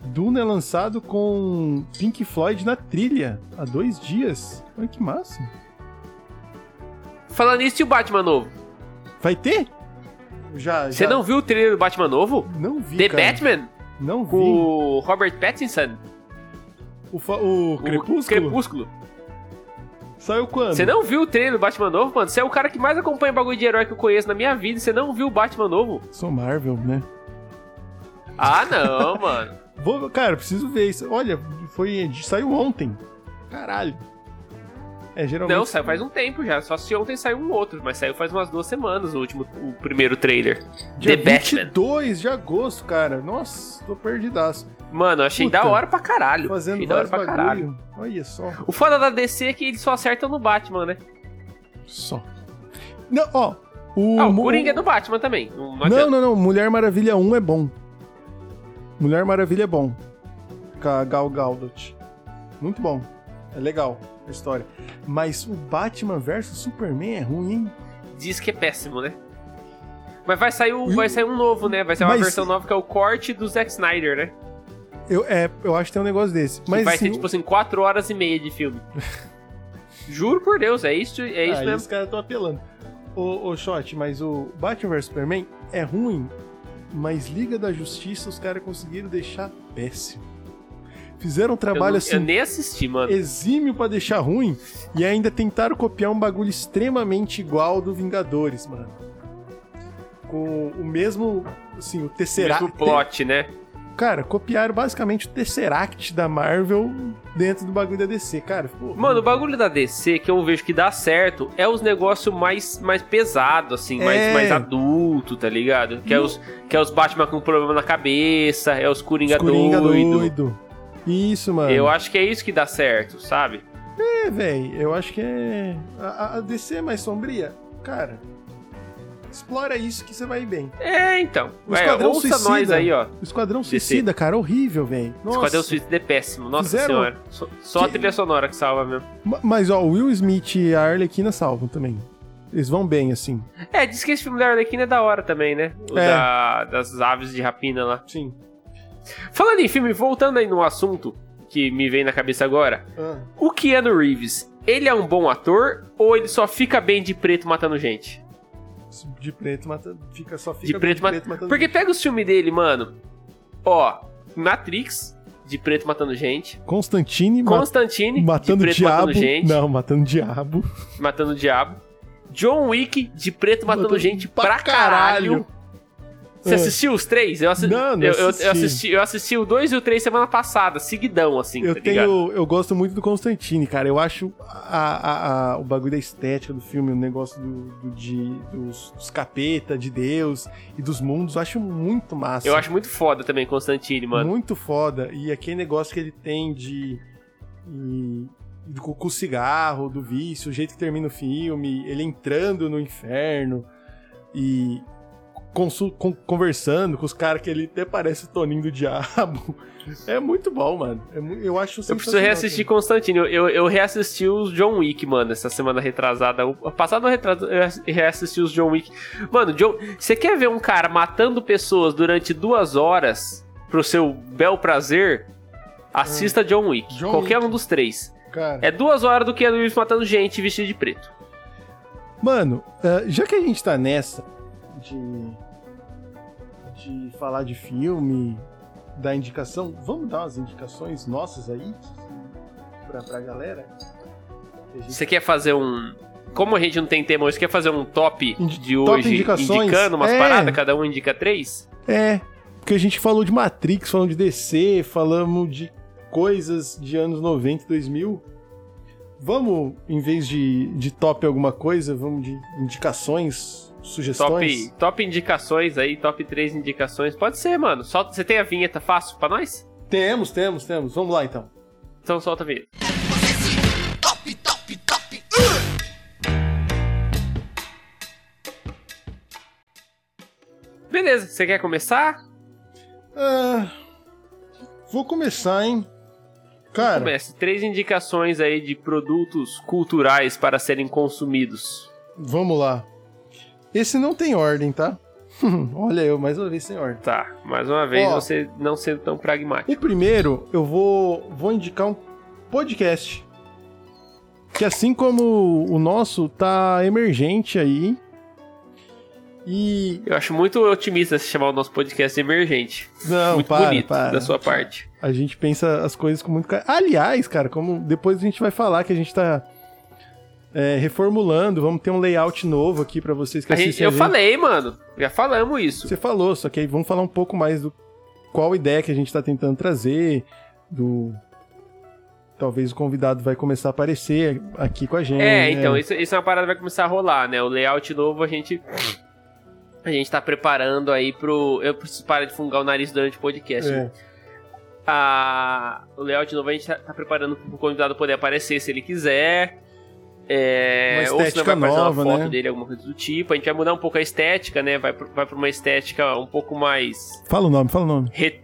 Duna é lançado com Pink Floyd na trilha há dois dias. Olha que massa. Falando nisso, e o Batman novo? Vai ter? Já, Você já- não viu o trailer do Batman novo? Não vi, The cara. Batman? Não vi. Com o Robert Pattinson? O, o O Crepúsculo? Crepúsculo. Saiu quando? Você não viu o trailer do Batman novo, mano? Você é o cara que mais acompanha bagulho de herói que eu conheço na minha vida você não viu o Batman novo? Sou Marvel, né? Ah, não, mano. Vou, cara, preciso ver isso. Olha, foi saiu ontem. Caralho. É, geralmente... Não, saiu faz um tempo já. Só se ontem saiu um outro, mas saiu faz umas duas semanas o último, o primeiro trailer. Dia The Batman. 22 de agosto, cara. Nossa, tô perdidaço. Mano, achei Puta. da hora pra caralho. Fazendo achei da hora pra caralho. bagulho. Olha só. O foda da DC é que eles só acertam no Batman, né? Só. Não, ó. O, Ah, o Coringa é do Batman também. Não, não não, não. Mulher Maravilha 1 é bom. Mulher Maravilha é bom. Com a Gal Gadot. Muito bom. É legal a história. Mas o Batman vs Superman é ruim, hein? Diz que é péssimo, né? Mas vai sair, o- vai sair um novo, né? Vai sair uma Mas- versão nova que é o corte do Zack Snyder, né? Eu, é, eu acho que tem um negócio desse. Que Mas vai assim, ser tipo assim, 4 horas e meia de filme. Juro por Deus, é isso, é isso aí mesmo. os caras estão apelando. Ô, ô, Shot, mas o Batman vs Superman é ruim, mas Liga da Justiça os caras conseguiram deixar péssimo. Fizeram um Eu, trabalho não- assim eu nem assisti, mano. exímio pra deixar ruim e ainda tentaram copiar um bagulho extremamente igual do Vingadores, mano. Com o mesmo, assim, o Tesseract. Mesmo plot, né? Cara, copiaram basicamente o Tesseract da Marvel dentro do bagulho da DC, cara. Mano, o bagulho da DC que eu vejo que dá certo é os negócios mais, mais pesados, assim, mais, É. mais adulto, tá ligado? Que é, Não. os, que é os Batman com problema na cabeça, é os Coringa, Os Coringa doido. doido. Isso, mano. Eu acho que é isso que dá certo, sabe? É, velho, eu acho que é. A, a DC é mais sombria? Cara, explora isso que você vai ir bem. É, então. O É, Esquadrão ouça Suicida. nós aí, ó. O Esquadrão DC. Suicida, cara, horrível, velho. Esquadrão Suicida é péssimo, nossa Fizeram- senhora. Só, só a Que- trilha sonora que salva mesmo. Ma- Mas, ó, o Will Smith e a Arlequina salvam também. Eles vão bem, assim. É, diz que esse filme da Arlequina é da hora também, né? O É. da- das aves de rapina lá. Sim. Falando em filme, voltando aí no assunto que me vem na cabeça agora. Ah. O Keanu Reeves, ele é um bom ator ou ele só fica bem de preto matando gente? De preto mata, fica só fica De preto, ma- matando. Porque pega os filmes dele, mano. Ó, Matrix, de preto matando gente. Constantine ma- Constantine, matando de preto diabo. matando gente. Não, matando diabo. Matando o diabo. John Wick, de preto matando Matando gente pra pra caralho. caralho. Você É. assistiu os três? Eu, assi- Não, não eu, eu- eu assisti. assisti. Eu assisti o dois e o três semana passada, seguidão, assim, Eu tá tenho. Eu gosto muito do Constantine, cara. Eu acho a, a- a- o bagulho da estética do filme, o negócio do, do- de, dos, dos capeta, de Deus e dos mundos, eu acho muito massa. Eu acho muito foda também Constantine, mano. Muito foda. E aquele negócio que ele tem de. e- com o cigarro, do vício, o jeito que termina o filme, ele entrando no inferno. E. conversando com os caras que ele até parece o Toninho do Diabo. É muito bom, mano. É mu- eu acho Eu preciso reassistir cara. Constantino. Eu, eu reassisti os John Wick, mano, essa semana retrasada. O passado retrasado, eu reassisti os John Wick. Mano, John, você quer ver um cara matando pessoas durante duas horas pro seu bel prazer? Assista John Wick. John qualquer Wick. um dos três. Cara. É duas horas do que Reeves matando gente vestido de preto. Mano, eh, já que a gente tá nessa de, de falar de filme, da indicação, vamos dar umas indicações nossas aí pra, pra galera? Gente- Você quer fazer um. Como a gente não tem tema hoje, você quer fazer um top Indi- de top hoje indicações? indicando umas É. paradas, cada um indica três? É, porque a gente falou de Matrix, falamos de DC, falamos de coisas de anos 90 e 2000. Vamos, em vez de, de top alguma coisa, vamos de indicações, sugestões? Top, top indicações aí, top 3 indicações. Pode ser, mano. Solta, você tem a vinheta fácil pra nós? Temos, temos, temos. Vamos lá então. Então solta a vinheta. Top, top, top. Beleza, você quer começar? Ah, vou começar, hein? Cara, Comece. Três indicações aí de produtos culturais para serem consumidos. vamos lá. Esse não tem ordem, tá? Olha eu, mais uma vez sem ordem. Tá, mais uma vez Ó. você não sendo tão pragmático. O primeiro, eu vou, vou indicar um podcast. Que assim como o nosso, tá emergente aí. E. Eu acho muito otimista se chamar o nosso podcast emergente. Não, muito para, bonito para. da sua parte. A gente pensa as coisas com muito. Aliás, cara, como depois a gente vai falar que a gente tá é, reformulando, vamos ter um layout novo aqui pra vocês que A gente, assistem eu falei, mano. Já falamos isso. Você falou, só que aí vamos falar um pouco mais do qual ideia que a gente tá tentando trazer, do talvez o convidado vai começar a aparecer aqui com a gente. É, então, né? isso, isso é uma parada que vai começar a rolar, né? O layout novo a gente. A gente tá preparando aí pro. Eu preciso parar de fungar o nariz durante o podcast. É. né? O layout novo a gente tá, tá preparando pro convidado poder aparecer se ele quiser. É, Uma ou se não vai aparecer nova, uma foto né? dele, alguma coisa do tipo. A gente vai mudar um pouco a estética, né? Vai, pro- vai pra uma estética um pouco mais. Fala o nome, fala o nome. Re...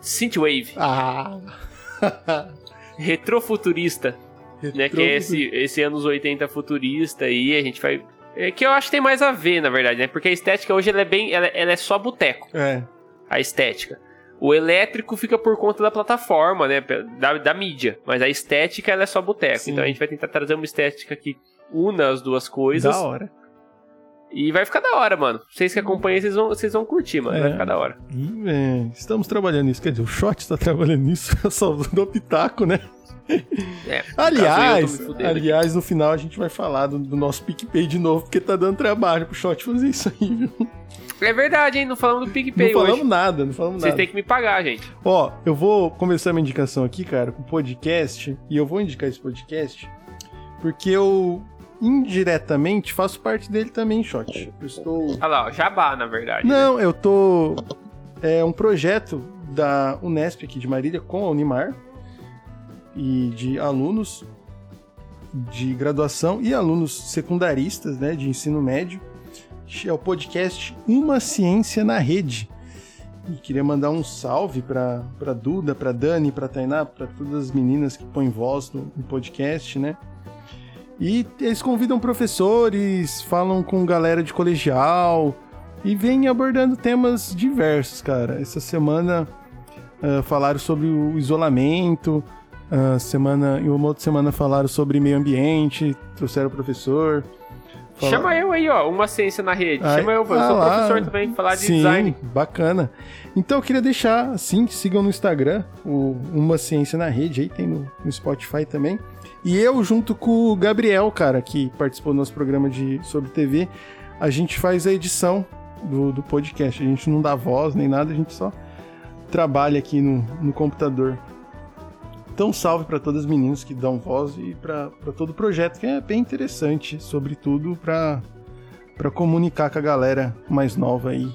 Synthwave, Ah! retrofuturista. né? Que é esse, esse anos 80 futurista aí, a gente vai. É que eu acho que tem mais a ver, na verdade, né? Porque a estética hoje ela é bem. Ela, ela é só boteco, É. a estética. O elétrico fica por conta da plataforma, né? Da, da mídia. Mas a estética ela é só boteco. Então a gente vai tentar trazer uma estética que una as duas coisas. Da hora. E vai ficar da hora, mano. Vocês que acompanham, vocês vão, vocês vão curtir, mano. É. Vai ficar da hora. É, estamos trabalhando nisso. Quer dizer, o Shot está trabalhando nisso, eu só dou pitaco, né? É, Aliás, aqui. aliás, no final a gente vai falar do, do nosso PicPay de novo, porque tá dando trabalho pro Shot fazer isso aí, viu? É verdade, hein? Não falamos do PicPay não falamos hoje. nada, não falamos Vocês nada. têm que me pagar, gente. Ó, eu vou começar minha indicação aqui, cara, com podcast, e eu vou indicar esse podcast porque eu indiretamente faço parte dele também, Shot. Eu estou Olha lá, jabá, na verdade. né? Não, eu tô. É um projeto da Unesp aqui de Marília com a Unimar e de alunos de graduação e alunos secundaristas, né, de ensino médio. É o podcast Uma Ciência na Rede. E queria mandar um salve para Duda, para Dani, para Tainá, para todas as meninas que põem voz no, no podcast, né? E eles convidam professores, falam com galera de colegial e vêm abordando temas diversos, cara. Essa semana ah, falaram sobre o isolamento, ah, semana, em uma outra semana falaram sobre meio ambiente, trouxeram o professor. Fala- Chama eu aí, ó, uma ciência na rede. Ai, Chama eu, eu ah sou lá. professor também, falar de Sim, design. bacana. Então eu queria deixar, assim, que sigam no Instagram, o Uma Ciência na Rede, aí tem no, no Spotify também. E eu, junto com o Gabriel, cara, que participou do nosso programa de, sobre TV, a gente faz a edição do, do podcast. A gente não dá voz nem nada, a gente só trabalha aqui no, no computador. Então, salve para todas as meninas que dão voz e para todo o projeto, que é bem interessante, sobretudo para comunicar com a galera mais nova aí.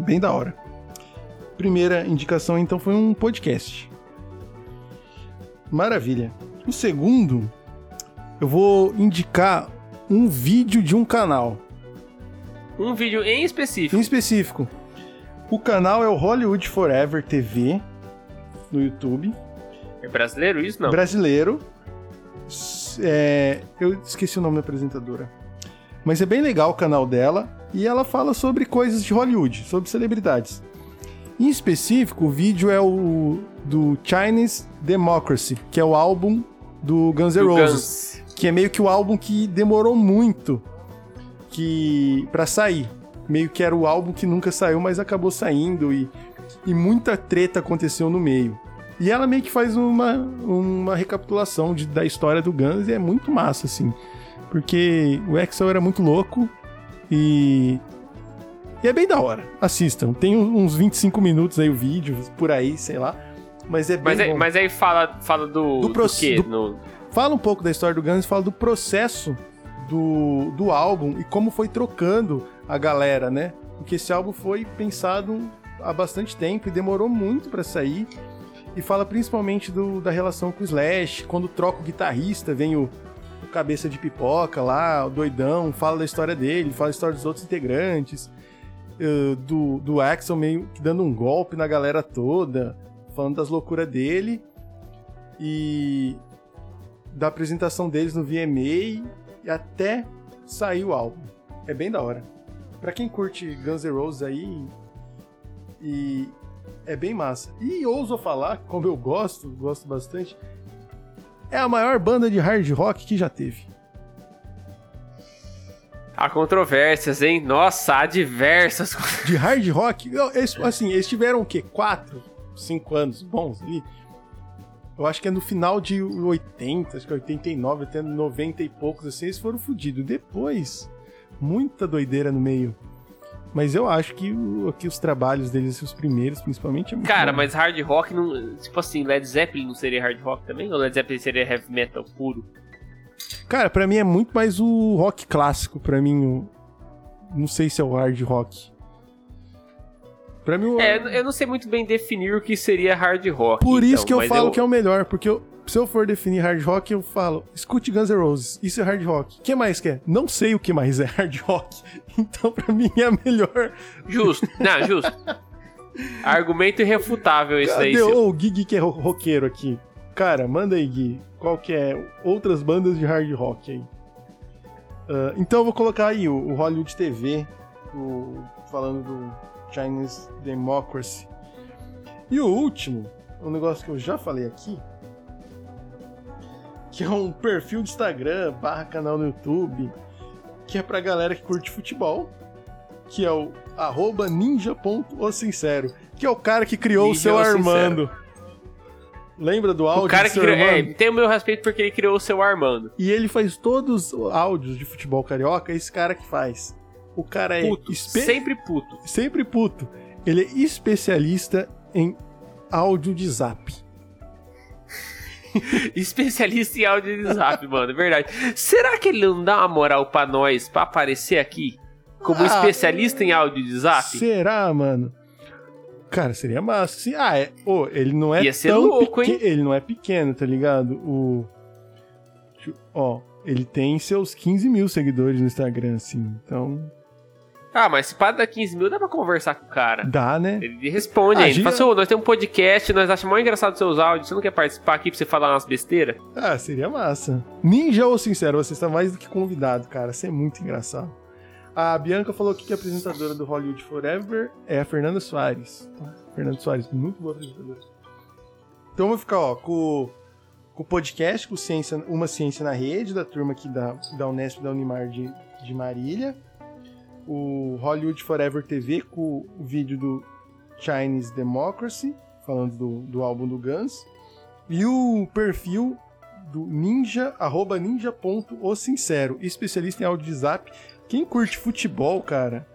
Bem da hora. Primeira indicação, então, foi um podcast. Maravilha. O segundo, eu vou indicar um vídeo de um canal. Um vídeo em específico. Em específico, o canal é o Hollywood Forever TV no YouTube, É brasileiro isso? Não. brasileiro. É, eu esqueci o nome da apresentadora. Mas é bem legal o canal dela e ela fala sobre coisas de Hollywood, sobre celebridades. Em específico, o vídeo é o do Chinese Democracy, que é o álbum do Guns N' Roses. Guns. que é meio que o álbum que demorou muito que para sair. Meio que era o álbum que nunca saiu, mas acabou saindo e, e muita treta aconteceu no meio. E ela meio que faz uma, uma recapitulação de- da história do Guns e é muito massa, assim. Porque o Axel era muito louco e. E é bem da hora. Assistam. Tem uns 25 minutos aí o vídeo, por aí, sei lá. Mas é bem Mas, aí, mas aí fala, fala do, Do do, quê? do- No- fala um pouco da história do Guns, fala do processo do, do álbum e como foi trocando a galera, né? Porque esse álbum foi pensado há bastante tempo e demorou muito pra sair. E fala principalmente do- da relação com o Slash, quando troca o guitarrista, vem o, o cabeça de pipoca lá, o doidão, fala da história dele, fala da história dos outros integrantes, eh, do, do Axel meio que dando um golpe na galera toda, falando das loucuras dele. E da apresentação deles no VMA e até sair o álbum. É bem da hora. Pra quem curte Guns N' Roses aí, e é bem massa. E ouso falar, como eu gosto, gosto bastante, é a maior banda de hard rock que já teve. Há controvérsias, hein? Nossa, há diversas. De hard rock, eles, assim, eles tiveram o quê? Quatro, cinco anos bons ali. Eu acho que é no final de 80, acho que é 89, até 90 e poucos, assim, eles foram fodidos. Depois, muita doideira no meio. Mas eu acho que, que os trabalhos deles, os primeiros, principalmente, é muito Cara, bom. mas hard rock não. Tipo assim, Led Zeppelin não seria hard rock também? Ou Led Zeppelin seria heavy metal puro? Cara, pra mim é muito mais o rock clássico. Pra mim, o... não sei se é o hard rock. Pra mim, o... É, eu- eu não sei muito bem definir o que seria hard rock. Por isso então, que eu falo que é o melhor, porque eu- se eu for definir hard rock, eu falo, escute Guns N' Roses, isso é hard rock. O que mais que é? Não sei o que mais é hard rock. Então, pra mim, é a melhor. Justo. Não, justo. Argumento irrefutável isso aí. Cadê seu. o Gui que é ro- roqueiro aqui? Cara, manda aí, Gui. Qual que é outras bandas de hard rock aí? Ah, então eu vou colocar aí o, o Hollywood TV, o- falando do Chinese Democracy. E o último, um negócio que eu já falei aqui, que é um perfil de Instagram barra canal no YouTube, que é pra galera que curte futebol, que é o arroba ninja.osincero, que é o cara que criou Ninja o seu Sincero. Armando. Lembra do áudio O cara que criou. É, tem o meu respeito porque ele criou o seu Armando. E ele faz todos os áudios de futebol carioca, é esse cara que faz. O cara é Puto. espe- Sempre puto. sempre puto. Ele é especialista em áudio de zap. Especialista em áudio de zap, mano. É verdade. Será que ele não dá uma moral pra nós pra aparecer aqui? Como Ah, especialista em áudio de zap? Será, mano? Cara, seria massa. Sim, ah, é, ô, ele não é Ia ser tão louco, hein? Ele não é pequeno, tá ligado? O ó, ele tem seus 15 mil seguidores no Instagram, assim. Então, Ah, mas se para dar 15 mil, dá pra conversar com o cara. dá, né? Ele responde Ah, ainda. gira- Fala assim, "Ô, nós temos um podcast, nós achamos mais engraçado seus áudios. Você não quer participar aqui pra você falar umas besteiras? Ah, seria massa. Ninja ou sincero, você está mais do que convidado, cara. Você é muito engraçado. A Bianca falou que a apresentadora do Hollywood Forever é a Fernanda Soares. Fernanda Soares, muito boa apresentadora. Então eu vou ficar, ó, com, com o podcast, com Ciência, Uma Ciência na Rede, da turma aqui da, da Unesp da Unimar de, de Marília. O Hollywood Forever TV com o vídeo do Chinese Democracy, falando do, do álbum do Guns. E o perfil do ninja, arroba ninja.osincero, especialista em áudio de zap. Quem curte futebol, cara,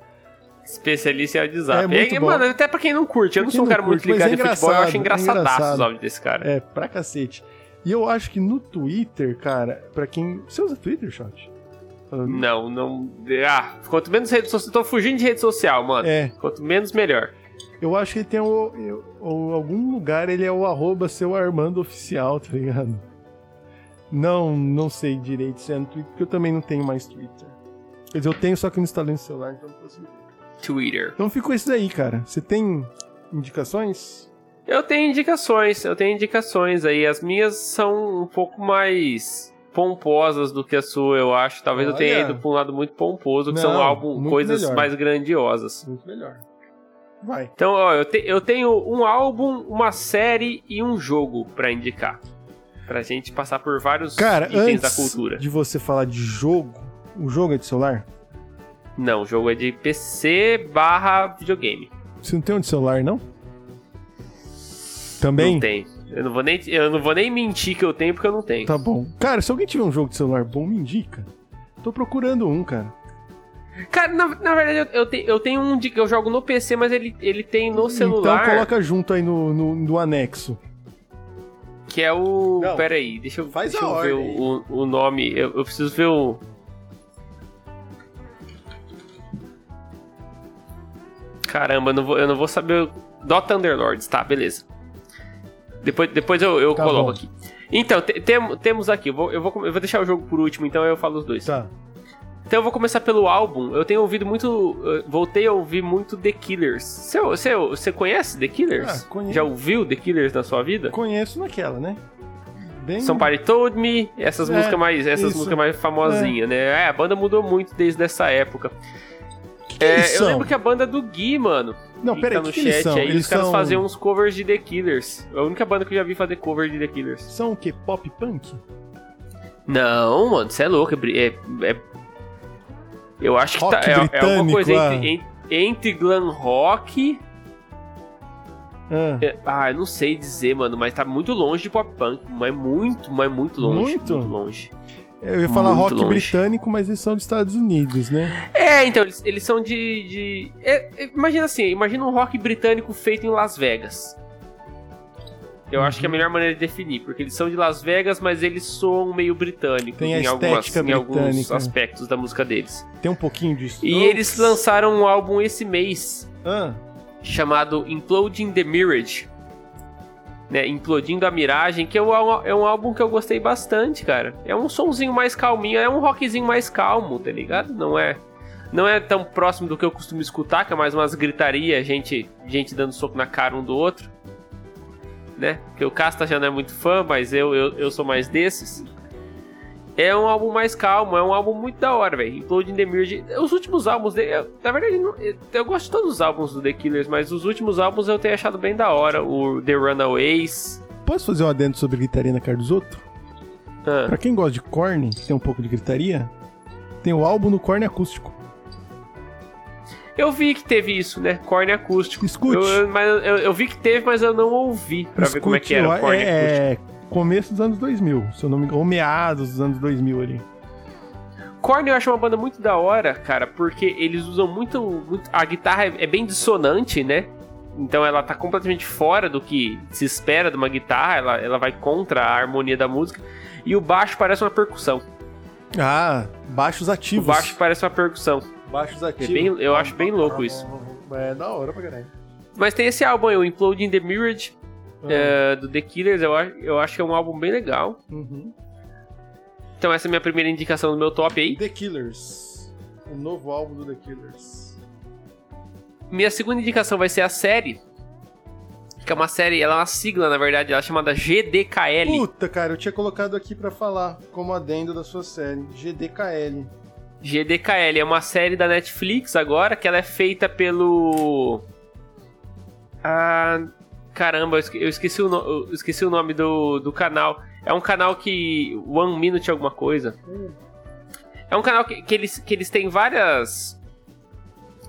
Especialista em áudio de zap. É bom. mano, até pra quem não curte. Eu Pra não sou um cara curte, muito mas ligado é em futebol, eu acho é engraçadaço engraçado. os áudios desse cara. é pra cacete. E eu acho que no Twitter, cara, pra quem. Você usa Twitter, Shot? Não, não. Ah, quanto menos rede social. Tô fugindo de rede social, mano. É, Quanto menos, melhor. eu acho que ele tem o, o- algum lugar, ele é o arroba seu Armando oficial, tá ligado? Não, não sei direito se é no Twitter, porque eu também não tenho mais Twitter. Quer dizer, eu tenho, só que eu não instalei no celular, então não consigo. Twitter. Então ficou isso daí, cara. Você tem indicações? Eu tenho indicações, eu tenho indicações aí. As minhas são um pouco mais pomposas do que a sua, eu acho. Talvez eu tenha Olha. ido pra um lado muito pomposo, que Não, são álbum, coisas melhor. mais grandiosas. Muito melhor. Vai. Então, ó, eu, te- eu tenho um álbum, uma série e um jogo pra indicar. Pra gente passar por vários Cara, itens da antes cultura. de você falar de jogo, o jogo é de celular? Não, o jogo é de PC barra videogame. Você não tem um de celular, não? Também? Não tem. Eu não, vou nem, eu não vou nem mentir que eu tenho, porque eu não tenho. Tá bom. Cara, se alguém tiver um jogo de celular bom, me indica. Tô procurando um, cara. Cara, na, na verdade, eu, eu, te- eu tenho um de que eu jogo no PC, mas ele, ele tem no celular. Então coloca junto aí no, no, no anexo. Que é o. Não, Pera aí, deixa eu, faz deixa a eu ver o, o, o nome. Eu, eu preciso ver o. Caramba, eu não vou, eu não vou saber. o- Dota Underlords, tá, beleza. Depois, depois eu, eu Tá coloco bom. aqui. Então, te- tem- temos aqui. Eu vou, eu, vou, eu vou deixar o jogo por último, então eu falo os dois. Tá. Então eu vou começar pelo álbum. Eu tenho ouvido muito. Voltei a ouvir muito The Killers. Você, você, você conhece The Killers? Ah, conheço. Já ouviu The Killers na sua vida? Conheço naquela, né? Bem... Somebody Told Me, essas É, músicas mais, essas isso. músicas mais famosinhas, né? É, a banda mudou muito desde essa época. É, eu lembro que a banda do Gui, mano. Não, que peraí, tá que, que eles são? aí, Eles os caras são... faziam uns covers de The Killers. É a única banda que eu já vi fazer cover de The Killers. São o quê? Pop punk? Não, mano, você é louco. É, é- é- eu acho que Rock tá, é, é alguma coisa ah. entre, en- entre glam rock. Ah, é- ah, eu não sei dizer, mano, mas tá muito longe de pop punk. Mas muito, mas muito longe. Muito? longe. Eu ia falar rock longe. britânico, mas eles são dos Estados Unidos, né? É, então, eles, eles são de. de- é, é, imagina assim, imagina um rock britânico feito em Las Vegas. Eu acho Uhum. que é a melhor maneira de definir, porque eles são de Las Vegas, mas eles soam meio britânicos Tem em, algumas, em alguns aspectos da música deles. Tem um pouquinho disso. E eles lançaram um álbum esse mês Ah, chamado Imploding the Mirage. Né, Implodindo a Miragem, que é um, é um álbum que eu gostei bastante, cara. É um sonzinho mais calminho, é um rockzinho mais calmo, tá ligado? Não é não é tão próximo do que eu costumo escutar, que é mais umas gritaria, gente, gente dando soco na cara um do outro. Né? Porque o Casta já não é muito fã, mas eu, eu, eu sou mais desses. É um álbum mais calmo, é um álbum muito da hora, velho. Imploding the Mirage. Os últimos álbuns dele, eu- na verdade, não- eu, eu gosto de todos os álbuns do The Killers, mas os últimos álbuns eu tenho achado bem da hora. O The Runaways. posso fazer um adendo sobre gritaria na cara dos outros? Ah, Pra quem gosta de corne, que tem um pouco de gritaria, tem o álbum no corne acústico. eu vi que teve isso, né? Corne acústico. Escute. Eu, eu- mas eu, eu vi que teve, mas eu não ouvi pra ver como é que era o Escute, corne acústico. é, é começo dos anos 2000, se eu não me engano, ou meados dos anos 2000 ali. Korn eu acho uma banda muito da hora, cara, porque eles usam muito. muito- a guitarra é, é bem dissonante, né? Então ela tá completamente fora do que se espera de uma guitarra, ela, ela vai contra a harmonia da música. E o baixo parece uma percussão. Ah, baixos O ativos. baixo parece uma percussão. baixos É ativos. bem- eu acho bem louco isso. É da hora pra caralho. Mas tem esse álbum aí, o Imploding the Mirage, Ah. é, do The Killers, eu, acho- eu acho que é um álbum bem legal. Uhum. Então essa é a minha primeira indicação do meu top aí. The Killers. O novo álbum do The Killers. Minha segunda indicação vai ser a série. Que é uma série, ela é uma sigla, na verdade, ela é chamada GDKL. Puta, cara, eu tinha colocado aqui pra falar como adendo da sua série. GDKL. GDKL é uma série da Netflix agora, que ela é feita pelo. Ah. Caramba, eu esque- eu esqueci o, no- eu esqueci o nome do, do canal. É um canal que. One Minute alguma coisa. É um canal que, que eles, que eles têm várias.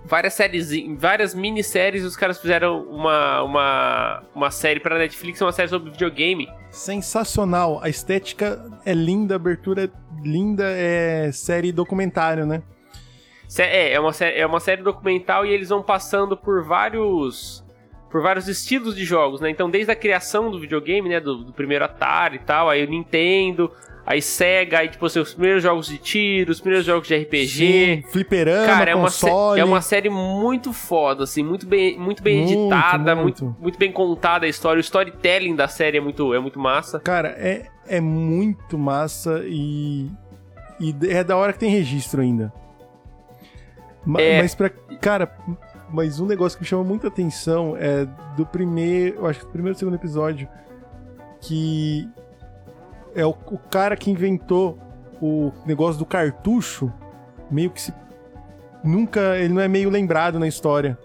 Várias séries, várias minisséries. Os caras fizeram uma, uma, uma série pra Netflix, uma série sobre videogame. Sensacional. A estética é linda, a abertura é linda, é série documentário, né? É, é uma, é uma série documental e eles vão passando por vários por vários estilos de jogos, né? Então, desde a criação do videogame, né, do, do primeiro Atari e tal, aí o Nintendo, aí Sega, aí tipo assim, os primeiros jogos de tiro, os primeiros jogos de RPG. Sim, fliperama, Cara, é uma, é uma série muito foda, assim, muito bem, muito bem Muito, editada, muito. muito. Muito, bem contada a história. O storytelling da série é muito, é muito massa. Cara, é, é muito massa e, e é da hora que tem registro ainda. Ma- É. Mas pra. Cara, mas um negócio que me chama muita atenção é do primeiro. Eu acho que do primeiro e segundo episódio. Que é o, o cara que inventou o negócio do cartucho. Meio que se. Nunca. Ele não é meio lembrado na história.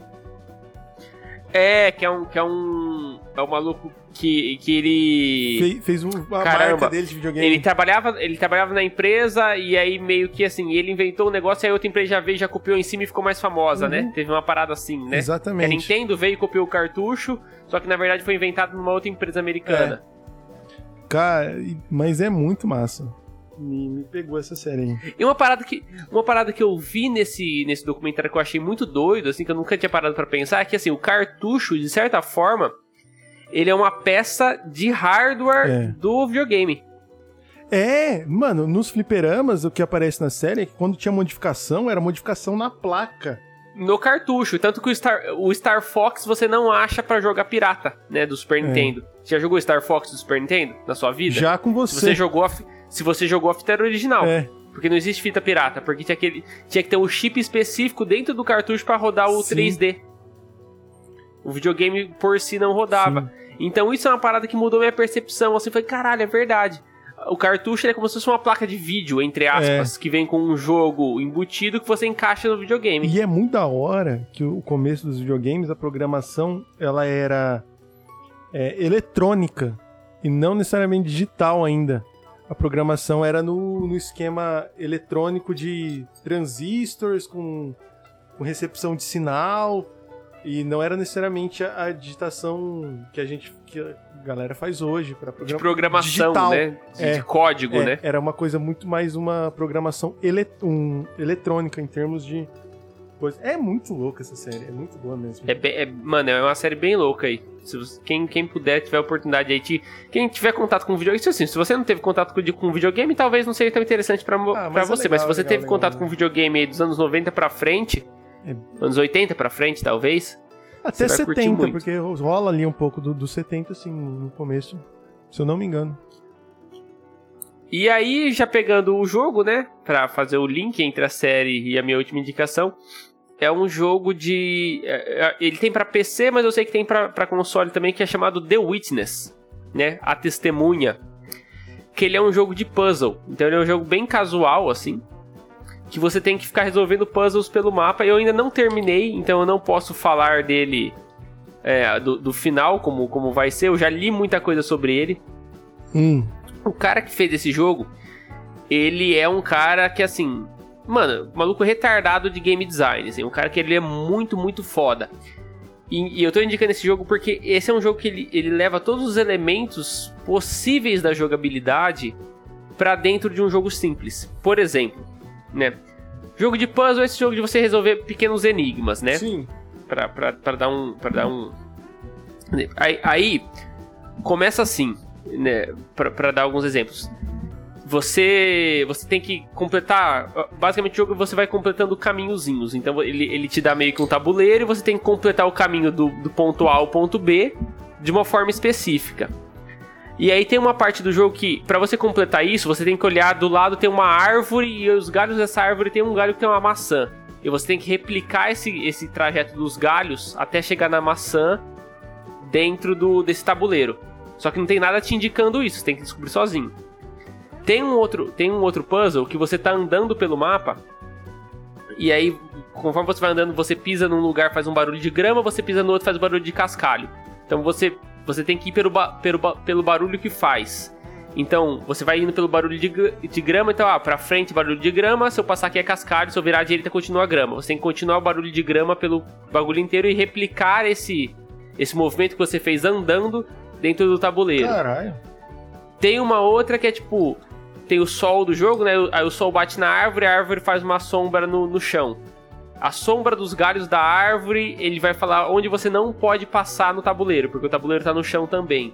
É, que é um. Que é um. É um maluco que, que ele. Fe- fez o, a Caramba. marca dele de videogame. Ele trabalhava, ele trabalhava na empresa e aí meio que assim, ele inventou o negócio e aí outra empresa já veio, já copiou em cima e ficou mais famosa, Uhum. né? Teve uma parada assim, né? Que a Exatamente. Nintendo veio e copiou o cartucho, só que na verdade foi inventado numa outra empresa americana. Cara, e- mas é muito massa. Me, me pegou essa série aí. E uma parada que uma parada que eu vi nesse, nesse documentário que eu achei muito doido, assim, que eu nunca tinha parado pra pensar, é que assim, o cartucho, de certa forma, ele é uma peça de hardware É. do videogame. É, mano, nos fliperamas, o que aparece na série é que quando tinha modificação, era modificação na placa. No cartucho, tanto que o Star, o Star Fox você não acha pra jogar pirata, né, do Super Nintendo. Você já jogou Star Fox do Super Nintendo na sua vida? Já com Se você. você jogou a, se você jogou a fita era original. É, Porque não existe fita pirata, porque tinha, aquele, tinha que ter um chip específico dentro do cartucho pra rodar o Sim. 3D. O videogame por si não rodava. Então isso é uma parada que mudou minha percepção. Assim, foi caralho, é verdade. O cartucho é como se fosse uma placa de vídeo, entre aspas, que vem com um jogo embutido que você encaixa no videogame. E é muito da hora que o começo dos videogames, a programação, ela era é, eletrônica e não necessariamente digital ainda. A programação era no, no esquema eletrônico de transistores com, com recepção de sinal e não era necessariamente a, a digitação que a gente que a galera faz hoje para De programação, digital. né? De, É. de código, É, né? Era uma coisa muito mais uma programação um, eletrônica em termos de coisa. É muito louca essa série, é muito boa mesmo. É, bem- é- mano, é uma série bem louca aí. Se você- quem, quem puder, tiver a oportunidade aí, de, quem tiver contato com videogame, isso assim, se você não teve contato com, com videogame, talvez não seja tão interessante pra, mo- Ah, é você. legal, mas se você legal, teve legal, contato né? com videogame aí dos anos 90 pra frente, É. anos 80 pra frente, talvez, Até você vai curtir 70, muito. porque rola ali um pouco do, do 70, assim, no começo. Se eu não me engano. E aí, já pegando o jogo, né, Pra fazer o link entre a série e a minha última indicação, é um jogo de. é- é- ele tem pra PC, mas eu sei que tem pra pra console também, que é chamado The Witness, né? A Testemunha. Que ele é um jogo de puzzle. Então ele é um jogo bem casual, assim. Que você tem que ficar resolvendo puzzles pelo mapa. Eu ainda não terminei, então eu não posso falar dele. é, do, do final, como, como vai ser. Eu já li muita coisa sobre ele. Hum. O cara que fez esse jogo, ele é um cara que, assim, mano, maluco retardado de game design, assim, um cara que ele é muito, muito foda. E, e eu tô indicando esse jogo porque esse é um jogo que ele, ele leva todos os elementos possíveis da jogabilidade pra dentro de um jogo simples. Por exemplo, né? Jogo de puzzle é esse jogo de você resolver pequenos enigmas, né? Sim. Pra, pra, pra dar um. Pra dar um. Aí, aí começa assim, né? Pra, pra dar alguns exemplos. Você. Você tem que completar. Basicamente, o jogo você vai completando caminhozinhos. Então ele, ele te dá meio que um tabuleiro e você tem que completar o caminho do, do ponto A ao ponto B de uma forma específica. E aí tem uma parte do jogo que, pra você completar isso, você tem que olhar do lado tem uma árvore e os galhos dessa árvore tem um galho que tem uma maçã. E você tem que replicar esse, esse trajeto dos galhos até chegar na maçã dentro do, desse tabuleiro. Só que não tem nada te indicando isso, você tem que descobrir sozinho. Tem um outro, tem um outro puzzle que você tá andando pelo mapa e aí, conforme você vai andando, você pisa num lugar, faz um barulho de grama, você pisa no outro, faz um barulho de cascalho. Então você, você tem que ir pelo, ba- pelo, ba- pelo barulho que faz. Então, você vai indo pelo barulho de, de grama, então, ah, pra frente barulho de grama, se eu passar aqui é cascalho, se eu virar à direita continua a grama. Você tem que continuar o barulho de grama pelo bagulho inteiro e replicar esse, esse movimento que você fez andando dentro do tabuleiro. Caralho. Tem uma outra que é tipo. Tem o sol do jogo, né? Aí o sol bate na árvore, a árvore faz uma sombra no, no chão. A sombra dos galhos da árvore, ele vai falar onde você não pode passar no tabuleiro, porque o tabuleiro tá no chão também.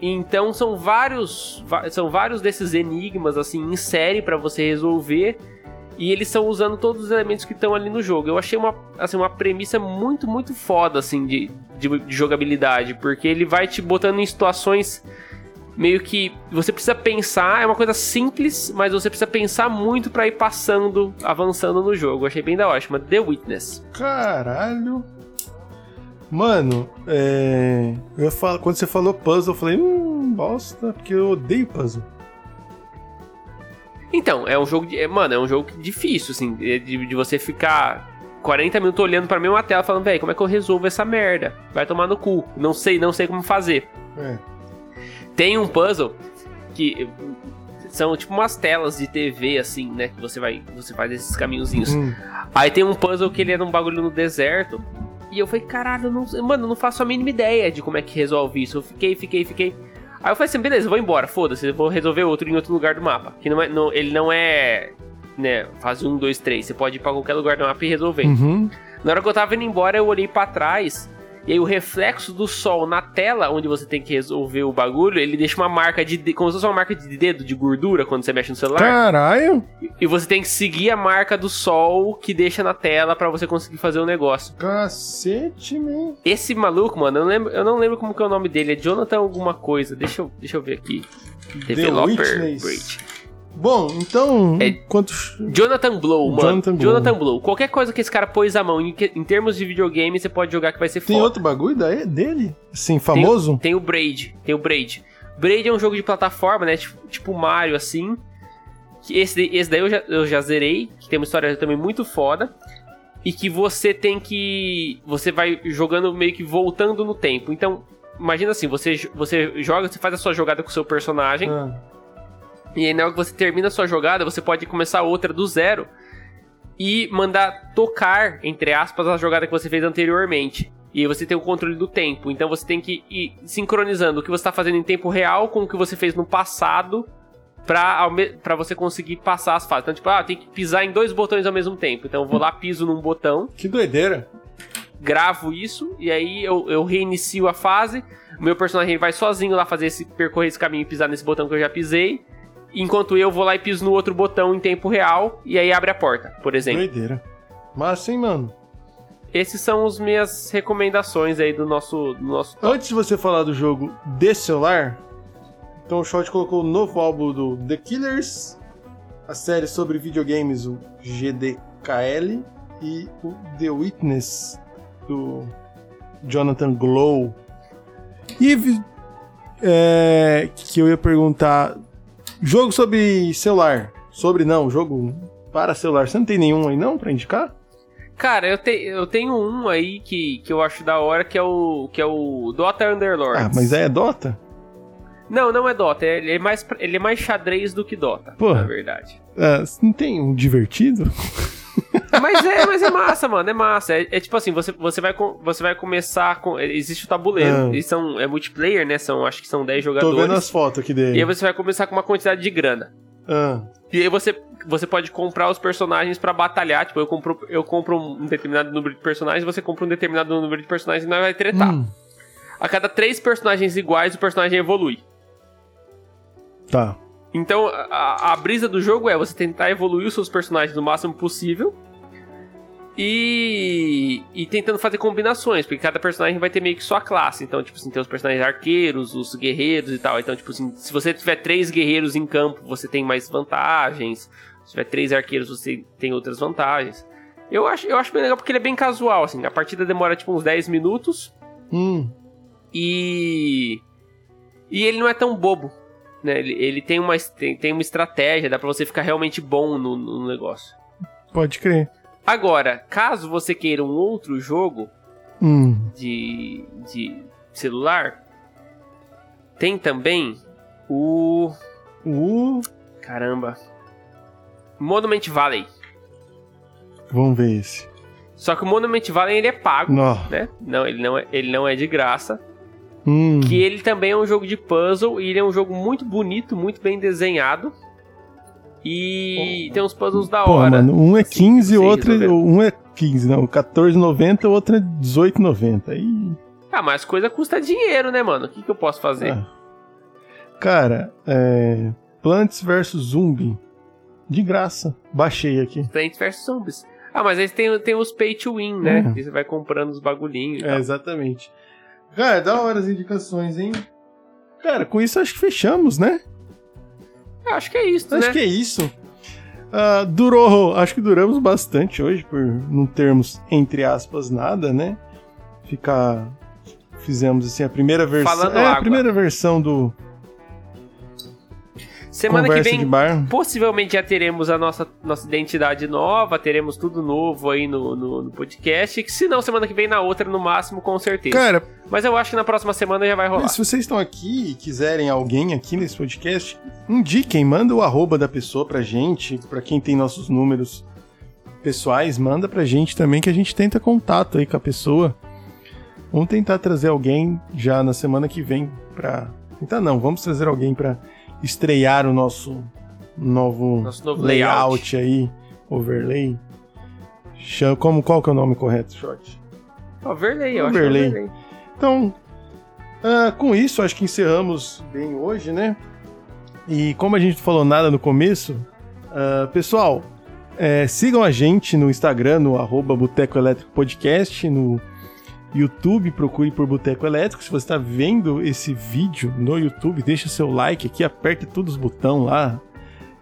Então são vários, são vários desses enigmas assim em série pra você resolver e eles estão usando todos os elementos que estão ali no jogo. Eu achei uma, assim, uma premissa muito, muito foda assim de, de, de jogabilidade, porque ele vai te botando em situações meio que você precisa pensar, é uma coisa simples, mas você precisa pensar muito pra ir passando, avançando no jogo. Eu achei bem da hora, chama The Witness. Caralho. Mano, é. Eu falar, quando você falou puzzle, eu falei, hum, bosta, porque eu odeio puzzle. Então, é um jogo de. é, Mano, é um jogo difícil, assim, é de, de você ficar 40 minutos olhando pra mesma tela falando, velho, como é que eu resolvo essa merda? Vai tomar no cu. Não sei, não sei como fazer. É. Tem um puzzle que são tipo umas telas de TV, assim, né? Que você vai. Você faz esses caminhozinhos. Hum. Aí tem um puzzle que ele é num bagulho no deserto. E eu falei, caralho, eu não, mano, eu não faço a mínima ideia de como é que resolve isso. Eu fiquei, fiquei, fiquei. Aí eu falei assim, beleza, vou embora, foda-se, vou resolver outro em outro lugar do mapa. Que não é, não- ele não é, né, fase 1, 2, 3. Você pode ir pra qualquer lugar do mapa e resolver. Uhum. Na hora que eu tava indo embora, eu olhei pra trás. E aí o reflexo do sol na tela onde você tem que resolver o bagulho, ele deixa uma marca de. de- como se fosse uma marca de dedo de gordura quando você mexe no celular. Caralho. E você tem que seguir a marca do sol que deixa na tela pra você conseguir fazer o negócio. Cacete, man. Esse maluco, mano, eu não lembro, eu não lembro como que é o nome dele. É Jonathan alguma coisa. Deixa eu, deixa eu ver aqui. Developer Witness. Bom, então, É- quantos. Jonathan Blow, mano. Jonathan Jonathan Blow. Blow. Qualquer coisa que esse cara pôs a mão em, em termos de videogame, você pode jogar que vai ser Tem foda. outro bagulho daí, dele? Sim, famoso? Tem o Braid. Tem o Braid. Braid é um jogo de plataforma, né? Tipo, tipo Mario, assim. Esse, daí- esse daí eu já, eu já zerei. Que tem uma história também muito foda. E que você tem que. Você vai jogando meio que voltando no tempo. Então, imagina assim: você, você joga, você faz a sua jogada com o seu personagem. Ah, E aí, na hora que você termina a sua jogada, você pode começar outra do zero e mandar tocar, entre aspas, a jogada que você fez anteriormente. E aí você tem o controle do tempo. Então você tem que ir sincronizando o que você está fazendo em tempo real com o que você fez no passado pra, pra você conseguir passar as fases. Então, tipo, ah, tem que pisar em dois botões ao mesmo tempo. Então eu vou lá, piso num botão, que doideira. gravo isso, e aí eu, eu reinicio a fase. O meu personagem vai sozinho lá fazer esse percorrer esse caminho e pisar nesse botão que eu já pisei. Enquanto eu vou lá e piso no outro botão em tempo real, e aí abre a porta, por exemplo. Doideira. Massa, hein, mano? Esses são as minhas recomendações aí do nosso. Do nosso... Antes de você falar do jogo de celular, então o Shot colocou o novo álbum do The Killers, a série sobre videogames, o GDKL, e o The Witness, do Jonathan Glow. E é, que eu ia perguntar, jogo sobre celular, sobre não, jogo para celular, você não tem nenhum aí não pra indicar? Cara, eu, te, eu tenho um aí que, que eu acho da hora, que é o. que é o Dota Underlords. Ah, mas é Dota? Não, não é Dota. Ele é mais, ele é mais xadrez do que Dota, Porra. na verdade. Você não tem um divertido? Mas é, mas é massa, mano, é massa. É, é tipo assim, você, você, vai, com- você vai começar com. Existe o tabuleiro. Ah. Eles são. É multiplayer, né? São, acho que são 10 Tô jogadores. vendo as fotos aqui E dele. aí você vai começar com uma quantidade de grana. Ah, E aí você, você pode comprar os personagens pra batalhar. Tipo, eu compro, eu compro um determinado número de personagens, você compra um determinado número de personagens e nós vai tretar. hum, A cada três personagens iguais, o personagem evolui. tá. Então, a, a brisa do jogo é você tentar evoluir os seus personagens no máximo possível. E, e tentando fazer combinações, porque cada personagem vai ter meio que sua classe. Então, tipo assim, tem os personagens arqueiros, os guerreiros e tal. Então, tipo assim, se você tiver três guerreiros em campo, você tem mais vantagens. Se tiver três arqueiros, você tem outras vantagens. Eu acho, eu acho bem legal porque ele é bem casual, assim. A partida demora tipo uns 10 minutos. Hum, E. E ele não é tão bobo. Né? Ele, ele tem, uma, tem, tem uma estratégia, dá pra você ficar realmente bom no, no negócio. pode crer. Agora, caso você queira um outro jogo Hum, de, de celular, tem também o. uh, Caramba. Monument Valley. vamos ver esse. Só que o Monument Valley ele é pago, Nó. né? Não, ele não é, ele não é de graça. Hum, Que ele também é um jogo de puzzle e ele é um jogo muito bonito, muito bem desenhado. E tem uns puzzles da Pô, hora. mano, um é 15 e sim, outro é, resolveram. um é 15, não, 14,90 e o outro é 18,90. Aí, Ah, mas coisa custa dinheiro, né, mano? O que, que eu posso fazer? ah. Cara, é Plants vs Zumbi de graça. Baixei aqui. Plants vs Zombies. Ah, mas aí tem, tem os pay to win, né? Que você vai comprando os bagulhinhos e É, tal. exatamente. Cara, da hora as indicações, hein? Cara, com isso acho que fechamos, né? Eu acho que é isso, Acho né? que é isso. Ah, durou, acho que duramos bastante hoje, por não termos, entre aspas, nada, né? Ficar. Fizemos assim a primeira versão. É, a primeira versão do Semana Conversa que vem, possivelmente já teremos a nossa, nossa identidade nova, teremos tudo novo aí no, no, no podcast. Que se não, semana que vem na outra, no máximo, com certeza. Cara, Mas eu acho que na próxima semana já vai rolar. se vocês estão aqui e quiserem alguém aqui nesse podcast, indiquem, manda o arroba da pessoa pra gente, pra quem tem nossos números pessoais, manda pra gente também que a gente tenta contato aí com a pessoa. Vamos tentar trazer alguém já na semana que vem pra. Tentar não, vamos trazer alguém pra estrear o nosso novo, Nosso novo layout, aí, overlay. Como, qual que é o nome correto, Short? Overlay, eu acho que é Overlay. overlay. Então, ah, com isso, acho que encerramos bem hoje, né? E como a gente não falou nada no começo, ah, pessoal, é, sigam a gente no Instagram, no arroba Boteco Elétrico Podcast, no YouTube, procure por Boteco Elétrico. Se você está vendo esse vídeo no YouTube, deixa seu like aqui, aperta todos os botões lá.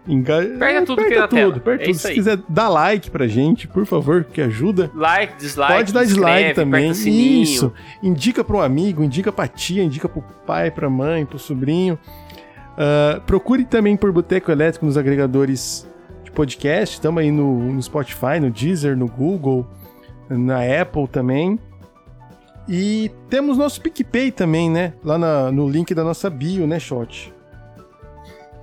Enga... Aperta tudo que tem na tudo, aperta É tudo. isso Se quiser dar like pra gente, por favor, que ajuda. Like, dislike. Pode dar dislike também. aperta. Isso. Indica para um amigo, indica pra tia, indica pro pai, pra mãe, pro sobrinho. Ah, procure também por Boteco Elétrico nos agregadores de podcast. Estamos aí no, no Spotify, no Deezer, no Google, na Apple também. E temos nosso PicPay também, né? Lá na- no link da nossa bio, né, Shot?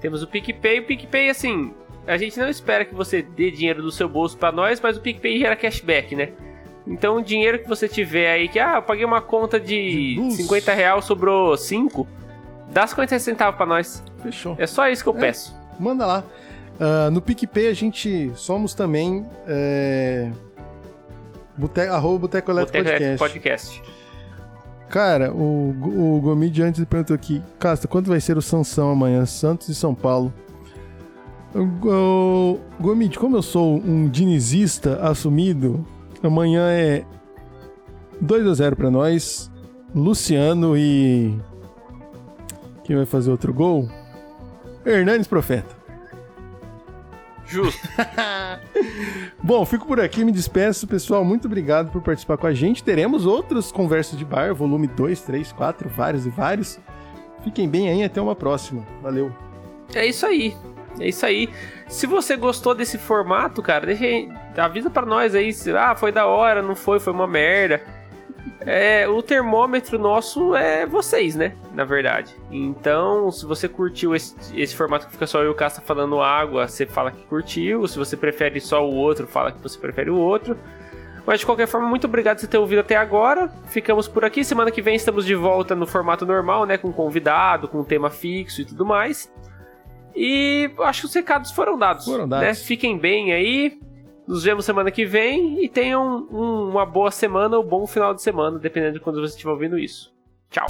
Temos o PicPay. O PicPay, assim, a gente não espera que você dê dinheiro do seu bolso pra nós, mas o PicPay gera cashback, né? Então, o dinheiro que você tiver aí, que, ah, eu paguei uma conta de luz. 50 reais, sobrou 5, dá 50 centavos pra nós. Fechou. É só isso que eu É. peço. Manda lá. Ah, no PicPay a gente somos também. É... Bote... Arroba Boteco Elétrico Podcast. Podcast. Cara, o, o Gomid antes perguntou aqui: Casta, quanto vai ser o Sansão amanhã? Santos e São Paulo. O, o, Gomid, como eu sou um dinizista assumido, amanhã é 2 a 0 pra nós. Luciano e. Quem vai fazer outro gol? Hernanes Profeta. Justo. Bom, fico por aqui, me despeço, pessoal. Muito obrigado por participar com a gente. Teremos outras conversas de bar, volume 2, 3, 4, vários e vários. Fiquem bem aí, até uma próxima. Valeu. É isso aí. É isso aí. Se você gostou desse formato, cara, deixa aí, avisa pra nós aí. Se, ah, foi da hora, não foi, foi uma merda. É, o termômetro nosso é vocês, né? Na verdade. Então, se você curtiu esse, esse formato que fica só eu e o Caça falando água, você fala que curtiu. Se você prefere só o outro, fala que você prefere o outro. Mas de qualquer forma, muito obrigado por você ter ouvido até agora. Ficamos por aqui. Semana que vem estamos de volta no formato normal, né? Com convidado, com tema fixo e tudo mais. E acho que os recados foram dados. Foram dados. Né? Fiquem bem aí. Nos vemos semana que vem e tenham um- uma boa semana ou bom final de semana, dependendo de quando você estiver ouvindo isso. Tchau.